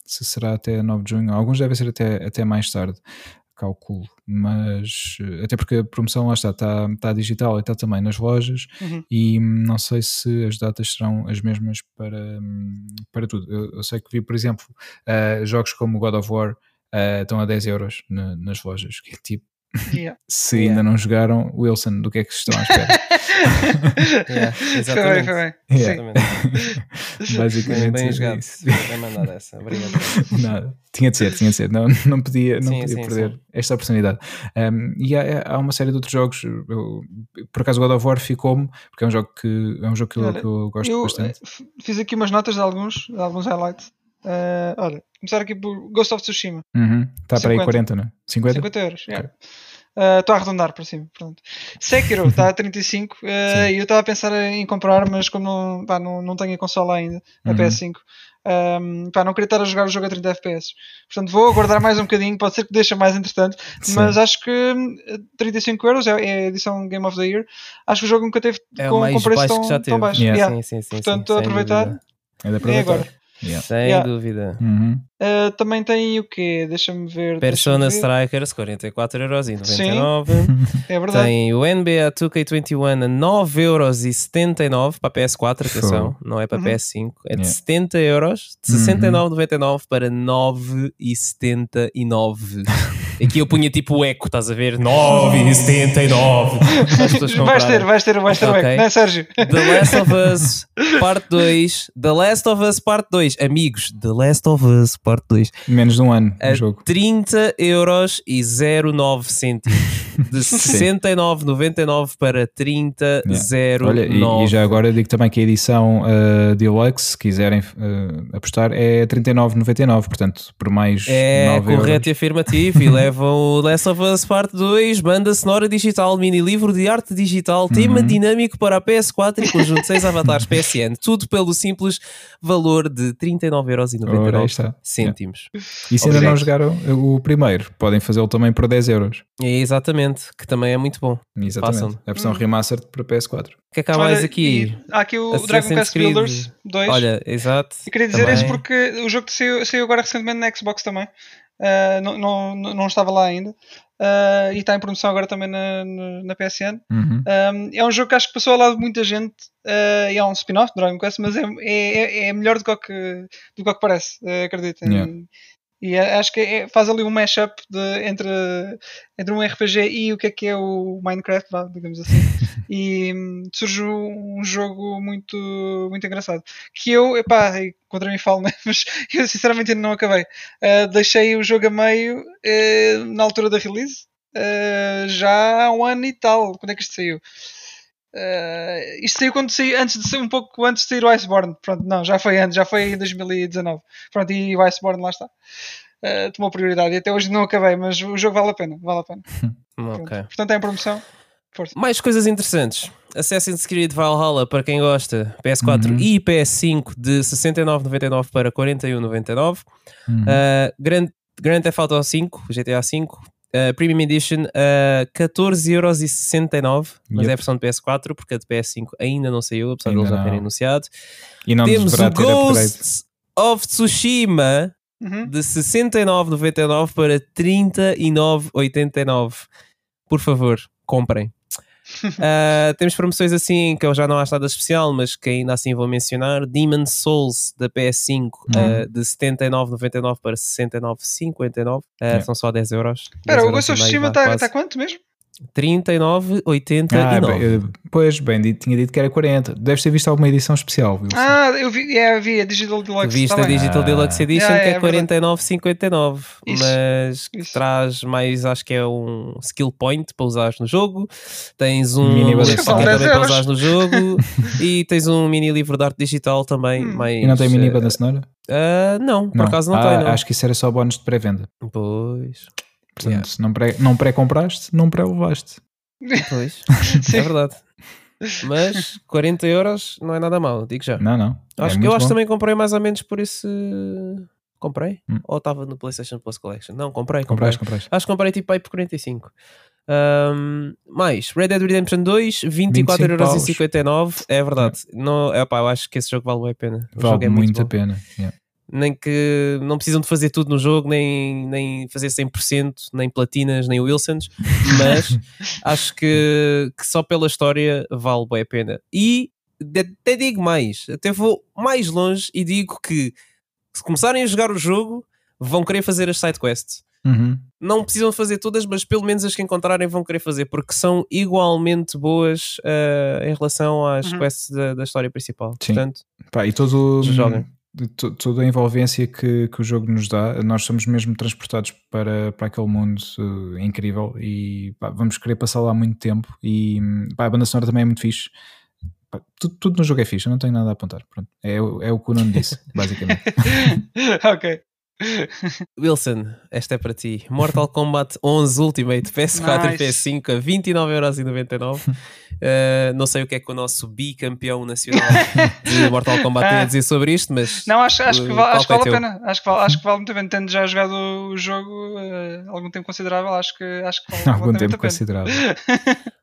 se será até 9 de junho. Alguns devem ser até, até mais tarde, calculo. Mas, uh, até porque a promoção lá está, está, está digital e está também nas lojas. Uhum. E não sei se as datas serão as mesmas para, hum, para tudo. Eu, eu sei que vi, por exemplo, jogos como God of War. estão a 10 euros na, nas lojas, que é tipo Yeah. Se yeah. ainda não jogaram, Wilson, do que é que estão à espera? yeah, exatamente. Foi bem, foi bem. Exatamente. Basicamente. Bem jogado. Bem mandado essa. Obrigado. Nada. Tinha de ser, tinha de ser. Não, não podia, não sim, podia sim, perder sim. esta oportunidade. Um, e há, há, uma série de outros jogos. Eu, por acaso, God of War ficou-me, porque é um jogo que, é um jogo que, eu, que eu gosto eu bastante. Fiz aqui umas notas de alguns, de alguns highlights. Uh, olha, começar aqui por Ghost of Tsushima. Uhum. Está para aí 40, não é? 50? 50 euros, okay. yeah. Estou uh, a arredondar para cima. Pronto. Sekiro está a 35 uh, e eu estava a pensar em comprar, mas como não, pá, não, não tenho a consola ainda, a uhum. PS5, um, pá, não queria estar a jogar o jogo a 30 FPS. Portanto, vou aguardar mais um bocadinho, pode ser que deixe mais interessante, mas acho que 35 euros é, é, a edição Game of the Year. Acho que o jogo nunca teve é com, com preço tão, tão baixo. Yeah. Yeah. Sim, sim, sim, Portanto, estou a aproveitar. É, de aproveitar. é agora. Yeah. Sem yeah. dúvida. Uhum. Uh, também tem o quê? Deixa-me ver. Persona deixa Strikers, 44,99€. é verdade. Tem o NBA 2K21 a 9,79€ para PS4, atenção, não é para uhum. PS5. É de yeah. 70 euros, de 69,99€ uhum. para 9,79€. Aqui eu punha tipo o eco, estás a ver? 9,79. Vais ter, vais ter, vais ter okay. o eco, não é, Sérgio? The Last of Us Parte 2. The Last of Us Parte 2. Amigos, The Last of Us Parte 2. Menos de um ano a jogo. 30 euros e 09 cêntimos. De 69,99 para 30,09. Yeah. Olha, e, e, já agora digo também que a edição uh, Deluxe, se quiserem uh, apostar, é 39,99. Portanto, por mais. É correto euros. e afirmativo. e levam o Last of Us Parte 2, banda sonora digital, mini livro de arte digital, tema uhum. dinâmico para a PS4 e conjunto de 6 avatares PSN. Tudo pelo simples valor de 39,99€. cêntimos. Yeah. E se ainda não jogaram o primeiro, podem fazê-lo também por 10 euros. É, exatamente, que também é muito bom. Exatamente. Façam. A versão hum. remastered para PS4. O que é que há mais aqui? Há aqui o Dragon Quest Builders 2. Olha, exato. E queria dizer também. isso porque o jogo saiu, saiu agora recentemente na Xbox também. Uh, não, não, não estava lá ainda. Uh, e está em promoção agora também na, na, na PSN. Uhum. Um, é um jogo que acho que passou ao lado de muita gente uh, e é um spin-off de Dragon Quest, mas é, é, é melhor do que, o que, do que, o que parece, uh, acreditem. Yeah. E acho que é, faz ali um mashup entre, entre um RPG e o que é que é o Minecraft, vá, digamos assim. e hum, surge um jogo muito, muito engraçado. Que eu, epá, contra mim falo, né? mas eu sinceramente ainda não acabei. Uh, deixei o jogo a meio uh, na altura da release, uh, já há um ano e tal. Quando é que isto saiu? Uh, isto saiu quando saiu, antes de ser um pouco antes de sair o Iceborne. Pronto, não, já foi antes, já foi em 2019. Pronto, e o Iceborne lá está. Uh, tomou prioridade e até hoje não acabei, mas o jogo vale a pena, vale a pena. ok. Portanto, é em promoção. Força. Mais coisas interessantes. Assassin's Creed Valhalla para quem gosta, PS4 Uhum. e PS5 de 69,99 para 41,99. Uhum. Uh, Grand, Grand Theft Auto 5, GTA 5, uh, Premium Edition, uh, 14,69€, mas Yep. é a versão de PS4, porque a de PS5 ainda não saiu, apesar de eles já terem anunciado. e não Temos o. Ghost of Tsushima Uhum. de 69,99 para 39,89. Por favor, comprem. Uh, temos promoções assim que eu já não acho nada especial, mas que ainda assim vou mencionar. Demon Souls da PS5 uh, de 79,99 para 69,59. Uh, É. São só 10 euros. Espera, 10 o Ghost of Tsushima está tá quanto mesmo? 39,89. Ah, bem, eh, pois, bem, tinha dito que era 40. Deves ter visto alguma edição especial, Wilson. Ah, eu vi, é, vi a Digital Deluxe. viste a. Digital Ah. Deluxe Edition que é é verdade. 49,59 Isso, mas que isso. traz mais, acho que é um skill point para usares no jogo tens um Mini também para 10 euros. usares no jogo e tens um mini livro de arte digital também Hum. mais, E não tem mini eh, banda sonora? ah, não, por acaso não Ah, tem não. Acho que isso era só bónus de pré-venda. pois, Portanto, Yeah. se não pré- não pré-compraste, não pré-levaste. pois é verdade mas 40 euros não é nada mal, digo já Não, não. É acho que muito eu acho que também comprei mais ou menos por esse comprei? Hum. ou estava no Playstation Plus Collection? não, comprei, comprei Compraste, compraste. Acho que comprei tipo aí por 45. Um, mais, Red Dead Redemption 2, 24,59€. É verdade. Não, é, pá, eu acho que esse jogo vale bem a pena. O Vale jogo é muito muito a pena. yeah. Nem que não precisam de fazer tudo no jogo, nem, nem fazer 100%, nem platinas, nem Wilsons, mas acho que, que só pela história vale bem a pena. E até digo mais, até vou mais longe e digo que se começarem a jogar o jogo, vão querer fazer as sidequests Uhum. não precisam fazer todas, mas pelo menos as que encontrarem vão querer fazer, porque são igualmente boas eh, em relação às Uhum. quests da, da história principal. Sim. Portanto, Pá, e todo, Joguem. Toda a envolvência que, que o jogo nos dá, nós somos mesmo transportados para, para aquele mundo eh, incrível e pá, vamos querer passar lá muito tempo. E pá, a banda sonora também é muito fixe. Tudo, tudo no jogo é fixe, eu não tenho nada a apontar. Pronto, é, é o que o Nuno disse, basicamente. ok. Wilson, esta é para ti. Mortal Kombat 11 Ultimate PS4 e Nice. PS5 a 29,99€. Eh, não sei o que é que o nosso bicampeão nacional de Mortal Kombat tem a dizer sobre isto, mas Não, acho, acho que, Uh, vale, acho que é vale a teu? pena. Acho que vale, acho que vale muito a pena. Tendo já jogado o jogo eh, algum tempo considerável, acho que, acho que vale, Algum vale tempo a considerável.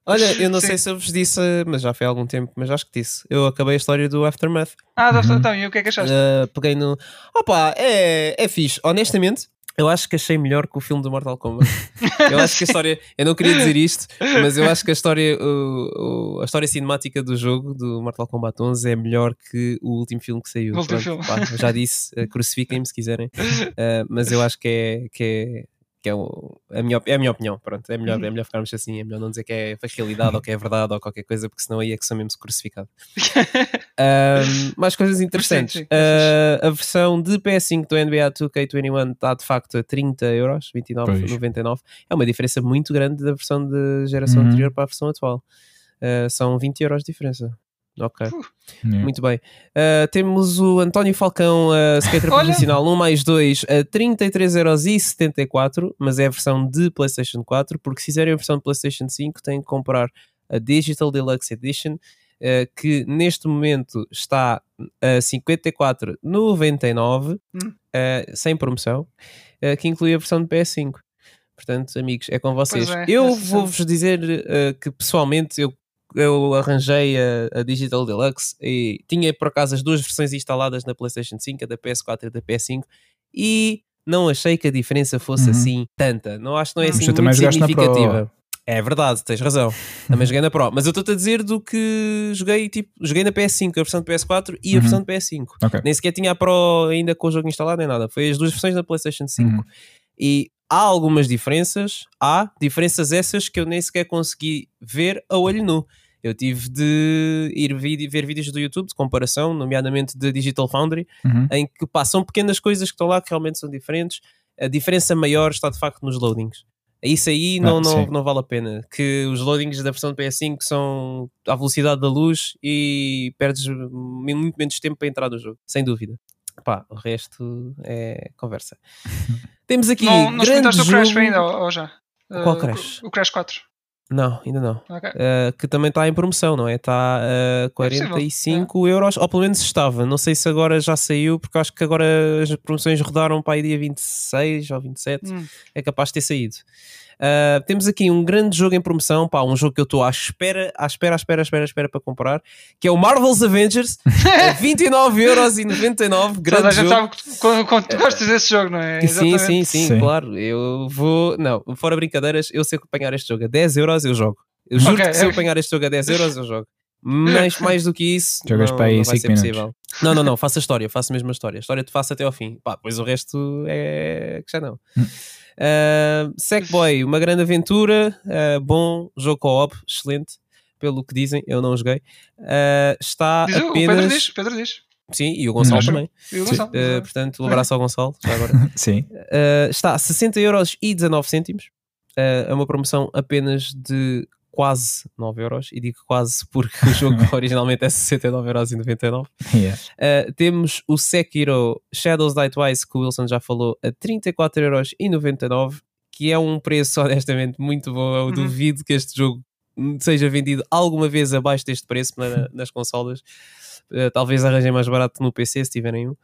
Olha, eu não Sim. sei se eu vos disse, mas já foi há algum tempo, mas acho que disse. Eu acabei a história do Aftermath. Ah, Uhum. então, e o que é que achaste? Uh, peguei no. Opa, é, é fixe. Honestamente, eu acho que achei melhor que o filme do Mortal Kombat. Eu acho que a história. Eu não queria dizer isto, mas eu acho que a história, o- o- a história cinemática do jogo, do Mortal Kombat 11, é melhor que o último filme que saiu. O último filme. pá, já disse, uh, crucifiquem-me se quiserem, Uh, mas eu acho que é. Que é que é, o- a minha, é a minha opinião, pronto, é melhor, é melhor ficarmos assim, é melhor não dizer que é realidade ou que é verdade ou qualquer coisa, porque senão aí é que sou mesmo crucificado. Um, mais coisas interessantes. sim, sim, Uh, a versão de PS5 do NBA 2K21 está de facto a 30 euros, 29,99. É uma diferença muito grande da versão de geração Uhum. anterior para a versão atual. Uh, são 20 euros de diferença. Ok, Yeah. muito bem. Uh, temos o António Falcão, uh, skater profissional 1 mais 2 a 33,74€, mas é a versão de PlayStation 4, porque se fizerem a versão de PlayStation 5 têm que comprar a Digital Deluxe Edition, uh, que neste momento está a 54,99€, Hum. uh, sem promoção, uh, que inclui a versão de PS5. Portanto, amigos, é com vocês. é, eu essa vou-vos dizer uh, que pessoalmente eu eu arranjei a, a Digital Deluxe e tinha por acaso as duas versões instaladas na PlayStation 5, a da PS4 e a da PS5, e não achei que a diferença fosse Uhum. assim tanta. Não acho que não é assim muito significativa. É verdade, tens razão. Também joguei na Pro. Mas eu estou-te a dizer do que joguei, tipo, joguei na PS5, a versão de PS4 e a Uhum. versão de PS5. Ok. Nem sequer tinha a Pro ainda com o jogo instalado nem nada. Foi as duas versões da PlayStation 5. Uhum. E há algumas diferenças. Há diferenças essas que eu nem sequer consegui ver a olho nu. Eu tive de ir ver vídeos do YouTube de comparação, nomeadamente de Digital Foundry, Uhum. em que são pequenas coisas que estão lá que realmente são diferentes. A diferença maior está de facto nos loadings. Isso aí não, Ah, não, não vale a pena. Que os loadings da versão de PS5 são à velocidade da luz e perdes muito menos tempo para entrar no jogo, sem dúvida. Pá, o resto é conversa. Temos aqui Não, não experimentaste o Crash ainda, ou, ou já? Qual Uh, Crash? O, o Crash 4. Não, ainda não. Ok. Uh, que também está em promoção, não é? Está a possível, 45 euros, ou pelo menos estava. Não sei se agora já saiu, porque acho que agora as promoções rodaram para aí dia 26 ou 27. Hum. É capaz de ter saído. Uh, temos aqui um grande jogo em promoção, pá, um jogo que eu estou à espera, à espera, à espera, à espera, à espera para comprar, que é o Marvel's Avengers, a 29,99€. Toda a Grande gente jogo. sabe tu- quando, quando tu gostas desse jogo, não é? Sim, sim, sim, Sim. claro. Eu vou. Não, fora brincadeiras, eu sei que apanhar este jogo a 10 euros eu jogo. Eu juro Ok, que se eu apanhar este jogo a 10 euros eu jogo. Mas mais do que isso, Jogas não, para aí não vai ser minutos. possível. Não, não, não, faço a história, faço mesmo a história. A história te faço até ao fim. Pá, depois o resto é que já não. Uh, Sackboy, uma grande aventura, uh, bom jogo co-op, excelente, pelo que dizem, eu não joguei. Uh, está Diz, o- O Pedro apenas. diz, Pedro diz. Sim, e o Gonçalo Uhum. também. E o. Gonçalo. Uh, portanto, um abraço ao Gonçalo, já agora. Sim. Uh, está a 60 euros e 19 cêntimos. Uh, é uma promoção apenas de quase 9 euros. E digo quase porque o jogo originalmente é 69 euros e 99. Yeah. Uh, temos o Sekiro Shadows Die Twice, que o Wilson já falou, a 34 euros e 99, que é um preço honestamente muito bom. Eu Uhum. duvido que este jogo seja vendido alguma vez abaixo deste preço na- nas consolas. Uh, talvez arranjem mais barato no PC se tiverem um.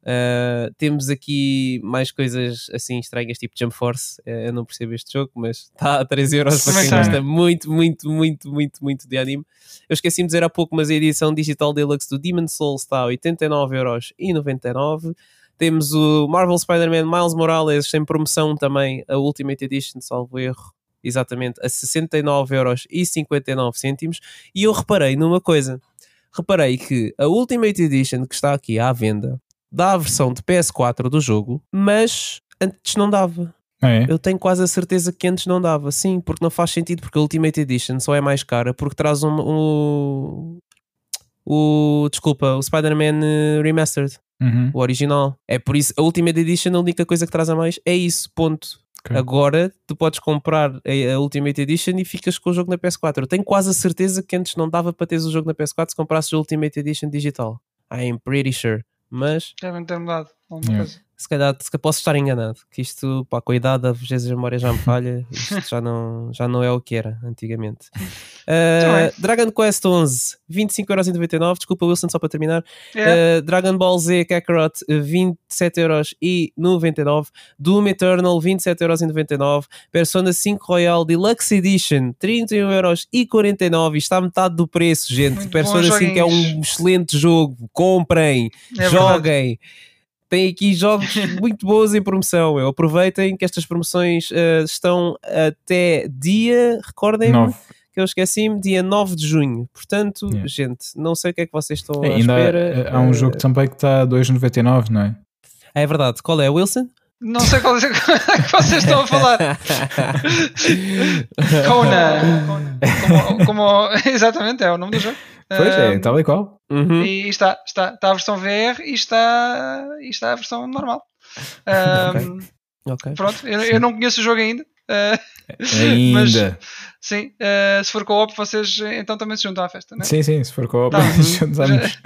Uh, temos aqui mais coisas assim estranhas, tipo Jump Force. Uh, eu não percebo este jogo, mas está a 13 euros para quem gosta muito, muito, muito, muito, muito de anime. Eu esqueci de dizer há pouco, mas a edição digital deluxe do Demon Souls está a 89,99€. Temos o Marvel Spider-Man Miles Morales em promoção também, a Ultimate Edition, salvo erro, exatamente, a 69,59€. E eu reparei numa coisa: reparei que a Ultimate Edition que está aqui à venda dá a versão de PS4 do jogo, mas antes não dava. É. Eu tenho quase a certeza que antes não dava, sim, porque não faz sentido, porque a Ultimate Edition só é mais cara porque traz um. um o. Desculpa, o Spider-Man eh, Remastered, Uhum. o original. É por isso, a Ultimate Edition, a única coisa que traz a mais é isso, ponto. Ok. Agora tu podes comprar a, a Ultimate Edition e ficas com o jogo na PS4. Eu tenho quase a certeza que antes não dava para teres o jogo na PS4 se comprasses a Ultimate Edition digital. I am pretty sure. Mas Devem ter mudado alguma Yeah. coisa. Se calhar se calhar posso estar enganado, que isto, pá, com a idade, às vezes a memória já me falha, isto já não, já não é o que era antigamente. Uh, Dragon Quest 11, 25,99€, desculpa Wilson, só para terminar. É. Uh, Dragon Ball Z Kakarot, 27,99€, Doom Eternal, 27,99€, Persona 5 Royal Deluxe Edition, 31,49€, está a metade do preço, gente. Muito Persona bons 5 é um excelente jogo, comprem É verdade. Tem aqui jogos muito bons em promoção. Eu aproveitem que estas promoções eh, estão até dia, recordem-me que eu esqueci-me, dia 9 de junho. Portanto, Yeah. gente, não sei o que é que vocês estão É, à ainda há- espera. há, um Eh, jogo também que está a 2,99, não é? É verdade. Qual é, Wilson? Não sei qual é que vocês estão a falar. Conan. Como, como- exatamente, é o nome do jogo. Pois é, Um, tal e qual. Uhum. E está, está, está a versão VR e está, e está a versão normal. Um, Ok. Pronto, eu, eu não conheço o jogo ainda. Uh, Ainda. sim, uh, se for co-op, vocês então também se juntam à festa, não é? Sim, sim, se for co-op, Tá. juntamos.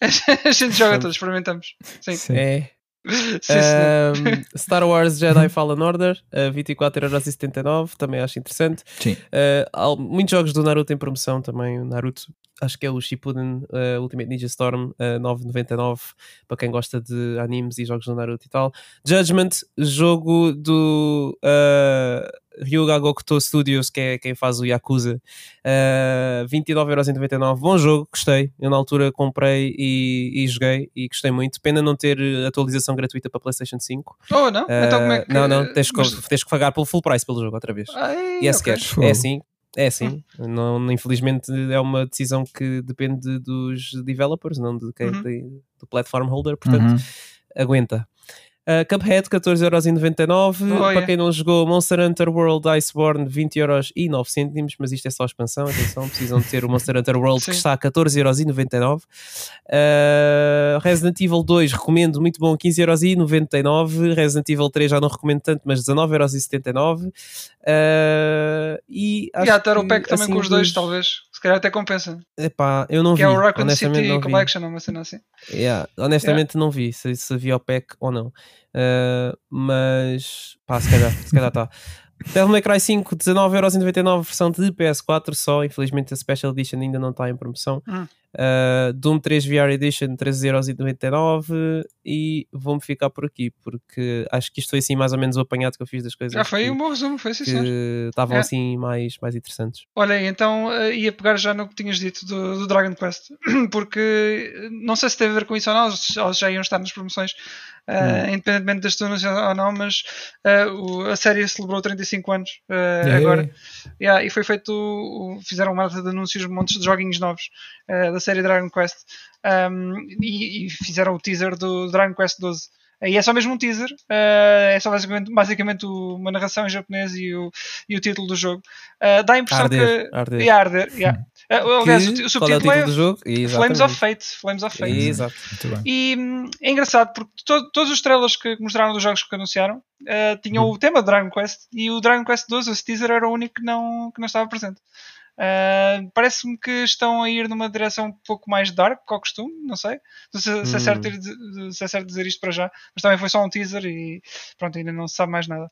A gente joga todos, experimentamos. Sim, sim, Sim. É. Um, Star Wars Jedi Fallen Order, uh, 24,79€, também acho interessante. Sim. Uh, muitos jogos do Naruto em promoção também. O Naruto, acho que é o Shippuden uh, Ultimate Ninja Storm, uh, 9,99 para quem gosta de animes e jogos do Naruto e tal. Judgment, jogo do uh, Ryuga Gokuto Studios, que é quem faz o Yakuza, uh, 29,99€. Bom jogo, gostei. Eu na altura comprei e, e, joguei e gostei muito. Pena não ter atualização gratuita para PlayStation 5. Oh, não? Uh, então como é que. Não, não, tens, mas... que, tens que pagar pelo full price pelo jogo outra vez. Ai, e é okay. é assim. É sim, não, infelizmente é uma decisão que depende dos developers, não de quem uhum. do platform holder, portanto, uhum. aguenta. Uh, Cuphead 14,99€. Oh, para quem não jogou, Monster Hunter World Iceborne 20€ e 9 cêntimos, mas isto é só expansão. Atenção, precisam de ter o Monster Hunter World que está a 14,99€. Uh, Resident Evil 2 recomendo, muito bom, 15,99€. Resident Evil 3 já não recomendo tanto, mas 19,79€. Uh, e acho e até o pack também assim, com os dois, talvez. Se calhar até compensa. Epá, eu não vi. Que é o Raccoon City Collection, uma cena assim. Yeah, honestamente yeah. não vi se, se havia o pack ou não. Uh, mas pá, se calhar, se calhar está. Devil May Cry 5, 19,99€ versão de PS4 só. Infelizmente a Special Edition ainda não está em promoção. Hum. Uh, Doom 3 VR Edition 13,99€ e vou-me ficar por aqui porque acho que isto foi assim mais ou menos o apanhado que eu fiz das coisas. Já foi que, um bom resumo, foi sim, que estavam é. assim mais, mais interessantes. Olha, então uh, ia pegar já no que tinhas dito do, do Dragon Quest, porque não sei se teve a ver com isso ou não, eles já iam estar nas promoções, uh, hum. independentemente das tuas ou não, mas o, a série celebrou 35 anos agora yeah, e foi feito, fizeram uma data de anúncios, montes de joguinhos novos da série Dragon Quest um, e, e, fizeram o teaser do Dragon Quest 12. E é só mesmo um teaser, uh, é só basicamente, basicamente uma narração em japonês e o, e o título do jogo. Uh, dá a impressão arder, que. Arder. Arder, yeah. Uh, aliás, que, o, subtítulo é, o é do jogo? Flames of Fate. Flames of Fate. Exato. E hum, é engraçado porque to, todos os trailers que mostraram dos jogos que anunciaram uh, tinham hum. o tema Dragon Quest e o Dragon Quest 12, esse teaser era o único que não, que não estava presente. Uh, Parece-me que estão a ir numa direção um pouco mais dark, como costume, não sei. Se, se, é certo, hum. se é certo dizer isto para já, mas também foi só um teaser e pronto, ainda não se sabe mais nada.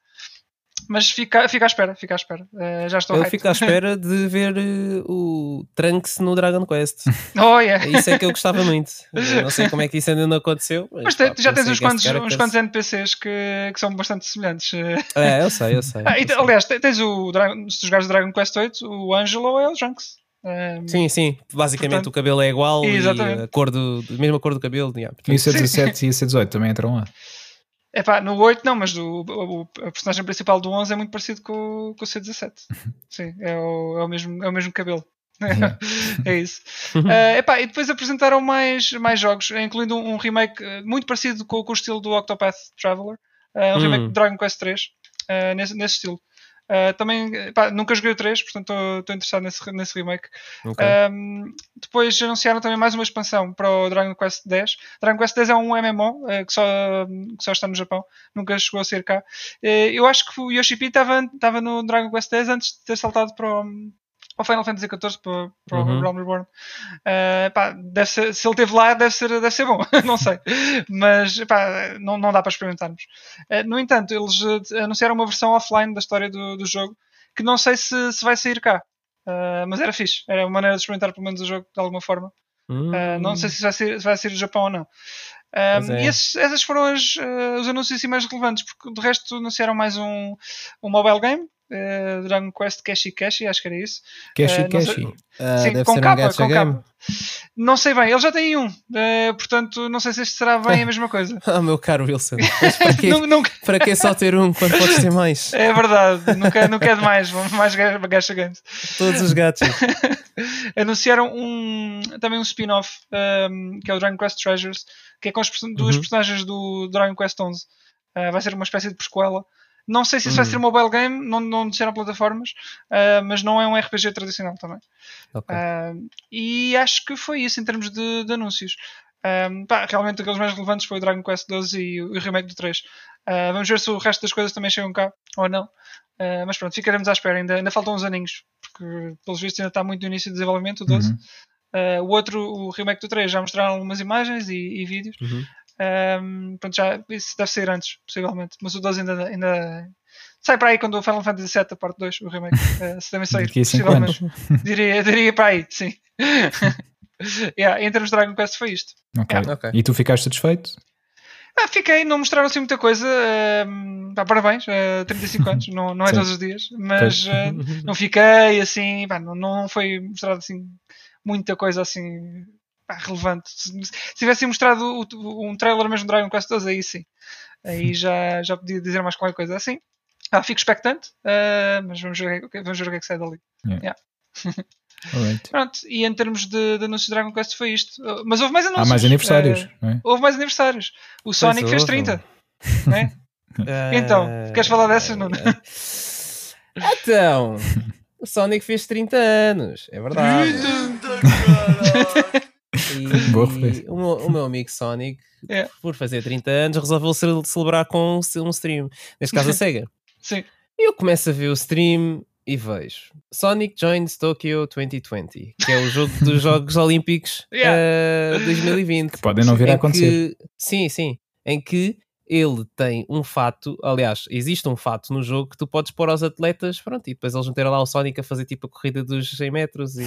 Mas fica, fica à espera, fica à espera. Uh, já estou Eu fico à espera de ver uh, o Trunks no Dragon Quest. Oh, yeah. Isso é que eu gostava muito. Eu não sei como é que isso ainda não aconteceu. Mas, mas pá, já tens uns quantos, uns quantos NPCs que, que são bastante semelhantes. É, eu sei, eu sei. Ah, eu sei. Aliás, tens o se tu jogares o Dragon Quest 8, o Angelo é o Trunks. Um, ehm, sim, sim, basicamente portanto, o cabelo é igual exatamente. e a cor do, a mesma cor do cabelo. Yeah, portanto, e o C17 e o C18 também entram lá. É pá, no 8 não, mas o, o, a personagem principal do 11 é muito parecido com, com o C17. Sim, é o, é o, mesmo, é o mesmo cabelo. é isso. Uh, epá, e depois apresentaram mais, mais jogos, incluindo um, um remake eh, muito parecido com, com, o estilo do Octopath Traveler, uh, um hum. remake de Dragon Quest 3, uh, nesse, nesse estilo. Uh, também pá, nunca joguei o 3, portanto estou interessado nesse, nesse remake. Okay. Um, depois anunciaram também mais uma expansão para o Dragon Quest X. Dragon Quest X é um MMO uh, que, só, que só está no Japão, nunca chegou a ser cá. Uh, eu acho que o Yoshi P estava no Dragon Quest X antes de ter saltado para o, ao Final Fantasy XIV para, para uhum. o Realm Reborn. Uh, pá, deve ser, se ele esteve lá, deve ser, deve ser bom, não sei. Mas pá, não, não dá para experimentarmos. Uh, no entanto, eles uh, anunciaram uma versão offline da história do, do jogo que não sei se, se vai sair cá. mas era fixe, era uma maneira de experimentar pelo menos o jogo de alguma forma. não sei se vai sair, se vai sair do Japão ou não. Um, é. E esses, essas foram as, os anúncios assim mais relevantes, porque de resto anunciaram mais um, um mobile game uh, Dragon Quest Cashi Cashi, acho que era isso. Cashi uh, Cashi. Uh, Sim, com capa, um com capa. Não sei bem, ele já tem um, uh, portanto não sei se este será bem a mesma coisa. ah, meu caro Wilson, para não, não... para que só ter um quando podes ter mais? É verdade, nunca, nunca é demais, vamos mais gacha games. Todos os gatos. Anunciaram um, também um spin-off um, que é o Dragon Quest Treasures, que é com as duas uhum. personagens do Dragon Quest 11. Uh, vai ser uma espécie de prequela não sei se isso hum. vai ser um mobile game, não, não disseram plataformas, uh, mas não é um RPG tradicional também. Okay. Uh, e acho que foi isso em termos de, de anúncios. Um, pá, realmente aqueles mais relevantes foi o Dragon Quest 12 e o, remake do 3. Uh, vamos ver se o resto das coisas também chegam cá ou não. Uh, mas pronto, ficaremos à espera. Ainda, ainda faltam uns aninhos, porque pelos vistos ainda está muito no início do desenvolvimento, o 12. Uhum. Uh, o outro, o remake do 3, já mostraram algumas imagens e, e vídeos. Uhum. Um, pronto, já, isso deve sair antes, possivelmente. Mas o 12 ainda, ainda sai para aí quando o Final Fantasy VII, a parte 2, o remake, uh, se também sair, possivelmente. diria, diria para aí, sim. yeah, em termos de Dragon Quest foi isto. Okay. Yeah. okay. E tu ficaste satisfeito? Ah, fiquei, não mostraram assim muita coisa. Uh, pá, parabéns, uh, 35 anos, não, não é Sim. todos os dias, mas uh, não fiquei assim, pá, não, não foi mostrado assim muita coisa assim pá, relevante. Se, se tivessem mostrado o- o- um trailer mesmo Dragon Quest 12, aí sim, aí já, já podia dizer mais qualquer coisa assim. Ah, fico expectante, uh, mas vamos ver, o que- vamos ver o que é que sai dali. Alright. Pronto, e em termos de, de anúncios de Dragon Quest foi isto. Uh, Mas houve mais Há anúncios. mais aniversários, Uh, é? houve mais aniversários. O Sonic fez houve. 30. Não é? Então, queres falar dessas, Nuno? Então, o Sonic fez 30 anos, é verdade. E Boa referência. o, meu, o meu amigo Sonic, É. por fazer 30 anos, resolveu ce- celebrar com um stream. Neste caso, a SEGA. Sim. E eu começo a ver o stream e vejo Sonic Joins Tokyo 2020, que é o jogo dos Jogos Olímpicos Yeah. eh, 2020. Podem não vir a acontecer. que- sim, sim. Em que ele tem um fato, aliás, existe um fato no jogo que tu podes pôr aos atletas, pronto, e depois eles meteram lá o Sonic a fazer tipo a corrida dos 100 metros e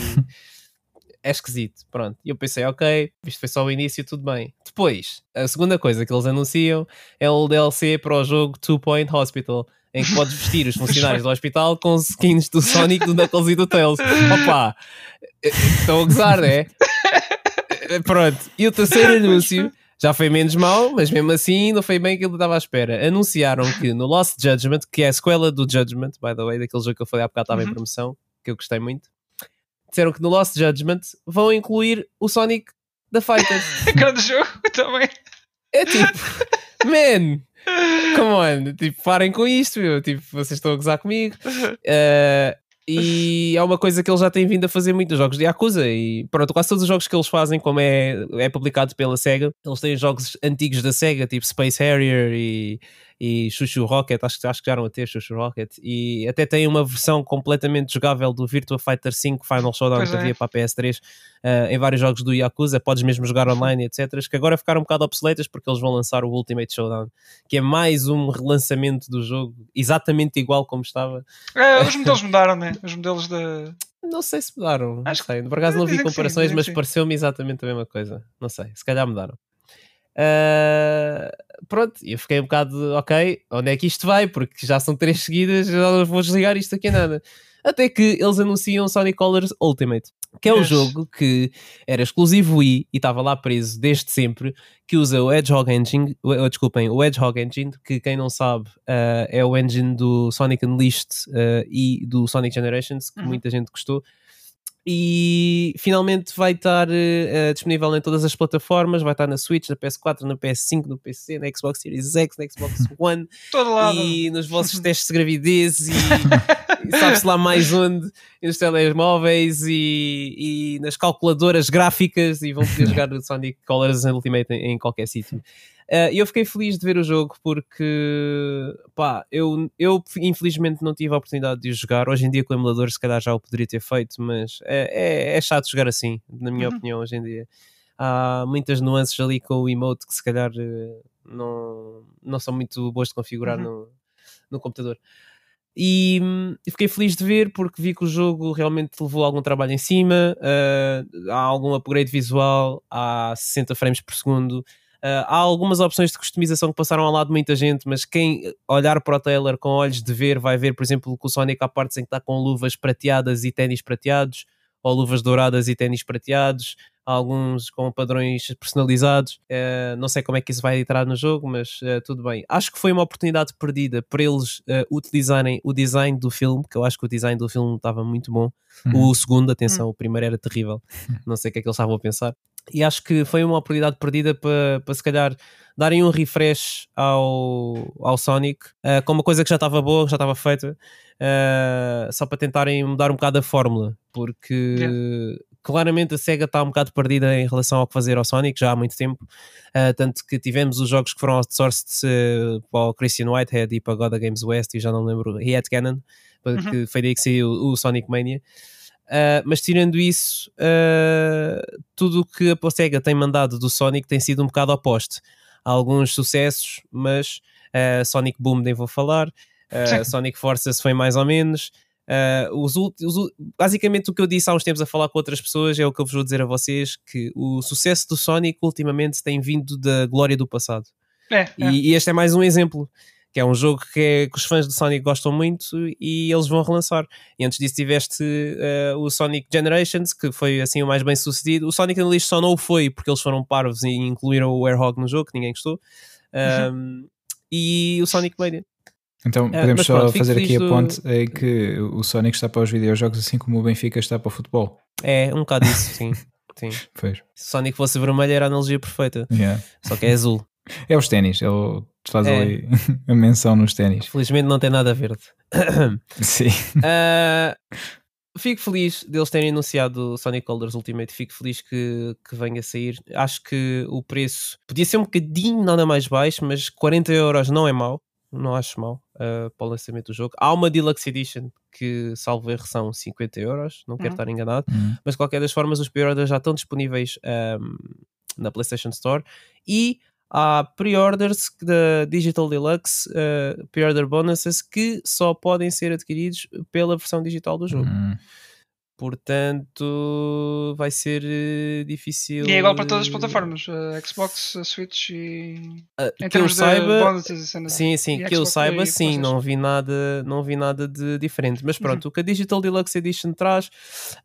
é esquisito, pronto. E eu pensei, ok, isto foi só o início, tudo bem. Depois, a segunda coisa que eles anunciam é o DLC para o jogo Two Point Hospital, em que podes vestir os funcionários do hospital com skins do Sonic, do Knuckles e do Tails. Opa, eh, estão a gozar, não é? Eh, Pronto, e o terceiro anúncio já foi menos mau, mas mesmo assim não foi bem aquilo que eu estava à espera. Anunciaram que no Lost Judgment, que é a sequela do Judgment, by the way, daquele jogo que eu falei há bocado estava em Uhum. promoção, que eu gostei muito, disseram que no Lost Judgment vão incluir o Sonic da Fighters. Grande jogo também. É tipo, man, come on, tipo, parem com isto, meu. Tipo, vocês estão a gozar comigo. Eh, e é uma coisa que eles já têm vindo a fazer muito nos jogos de Yakuza. E pronto, quase todos os jogos que eles fazem, como é, é publicado pela SEGA, eles têm jogos antigos da SEGA, tipo Space Harrier e, e Chuchu Rocket. Acho, que- acho que chegaram a ter Chuchu Rocket. E até tem uma versão completamente jogável do Virtua Fighter 5 Final Showdown que é. havia para a PS3 eh, em vários jogos do Yakuza. Podes mesmo jogar online, etc. Que agora ficaram um bocado obsoletas porque eles vão lançar o Ultimate Showdown, que é mais um relançamento do jogo, exatamente igual como estava. É, os modelos mudaram, né? Os modelos da. Não sei se mudaram. Acho sei. Por acaso não vi que sim, comparações, dizem mas que sim. pareceu-me exatamente a mesma coisa. Não sei. Se calhar mudaram. Ah, pronto, e eu fiquei um bocado, ok, onde é que isto vai? Porque já são três seguidas, já não vou desligar isto aqui a nada. Até que eles anunciam Sonic Colors Ultimate, que é um Yes. jogo que era exclusivo Wii e estava lá preso desde sempre, que usa o Hedgehog Engine, o- desculpem, o Hedgehog Engine, que quem não sabe ah, é o engine do Sonic Unleashed ah, e do Sonic Generations, que Uhum. muita gente gostou e finalmente vai estar eh, disponível em todas as plataformas, vai estar na Switch, na PS4, na PS5, no PC, na Xbox Series X, na Xbox One e nos vossos testes de gravidez e, e sabe-se lá mais onde, e nos telemóveis e, e nas calculadoras gráficas. E vão poder jogar o Sonic Colors Ultimate em, em qualquer sítio. Eh, E eu fiquei feliz de ver o jogo porque, pá, eu, eu infelizmente não tive a oportunidade de o jogar. Hoje em dia com o emulador se calhar já o poderia ter feito, mas é, é, é chato jogar assim, na minha Uhum. opinião, hoje em dia. Há muitas nuances ali com o emote que se calhar eh, não, não são muito boas de configurar Uhum. no, no computador. E hum, fiquei feliz de ver porque vi que o jogo realmente levou algum trabalho em cima, eh, há algum upgrade visual, há 60 frames por segundo, há algumas opções de customização que passaram ao lado de muita gente, mas quem olhar para o trailer com olhos de ver vai ver, por exemplo, que o Sonic há partes em que está com luvas prateadas e ténis prateados, ou luvas douradas e ténis prateados, alguns com padrões personalizados. Eh, não sei como é que isso vai entrar no jogo, mas eh, tudo bem. Acho que foi uma oportunidade perdida para eles eh, utilizarem o design do filme, que eu acho que o design do filme estava muito bom. Uhum. O segundo, atenção, o primeiro era terrível. Não sei o que é que eles estavam a pensar. E acho que foi uma oportunidade perdida para, para se calhar darem um refresh ao, ao Sonic eh, com uma coisa que já estava boa, que já estava feita, eh, só para tentarem mudar um bocado a fórmula, porque claramente a SEGA está um bocado perdida em relação ao que fazer ao Sonic já há muito tempo. Uh, tanto que tivemos os jogos que foram outsourced uh, para o Christian Whitehead e para God Games West, e já não me lembro, Head Cannon, porque foi daí que saiu o Sonic Mania. Uh, mas tirando isso, uh, tudo o que a SEGA tem mandado do Sonic tem sido um bocado oposto. Há alguns sucessos, mas uh, Sonic Boom nem vou falar, Sonic Forces foi mais ou menos. Os, os, basicamente o que eu disse há uns tempos a falar com outras pessoas é o que eu vos vou dizer a vocês que o sucesso do Sonic ultimamente tem vindo da glória do passado É, é. E, e este é mais um exemplo. Que é um jogo que, é- que os fãs de Sonic gostam muito e eles vão relançar. E antes disso tiveste eh, o Sonic Generations, que foi assim o mais bem sucedido. O Sonic Unleashed só não foi porque eles foram parvos e incluíram o Airhog no jogo, que ninguém gostou. Um, E o Sonic Mania. Então Ah, podemos mas só pronto, fazer aqui a do- ponte em que o Sonic está para os videojogos assim como o Benfica está para o futebol. É, um bocado isso, sim. sim. Pois. Se o Sonic fosse vermelho era a analogia perfeita. Yeah. Só que é azul. É os ténis, ele faz É. ali a menção nos ténis. Felizmente não tem nada verde. Sim. Ah, fico feliz deles terem anunciado o Sonic Colors Ultimate. Fico feliz que, que venha a sair. Acho que o preço podia ser um bocadinho nada mais baixo, mas 40 euros não é mau. Não acho mau ah, para o lançamento do jogo. Há uma Deluxe Edition que, salvo erro, são 50 euros. Não quero Uhum. estar enganado. Hum. mas de qualquer das formas os pre-orders já estão disponíveis ahm, na PlayStation Store e há pre-orders da Digital Deluxe uh, pre-order bonuses que só podem ser adquiridos pela versão digital do jogo Hum. Portanto vai ser eh, difícil E é igual para todas as eh, plataformas: eh, Xbox, eh, Switch e. Em que eu saiba bonuses. Sim, sim, que eu Xbox saiba, e sim, não vi nada, não vi nada de diferente. Mas Uhum. pronto, o que a Digital Deluxe Edition traz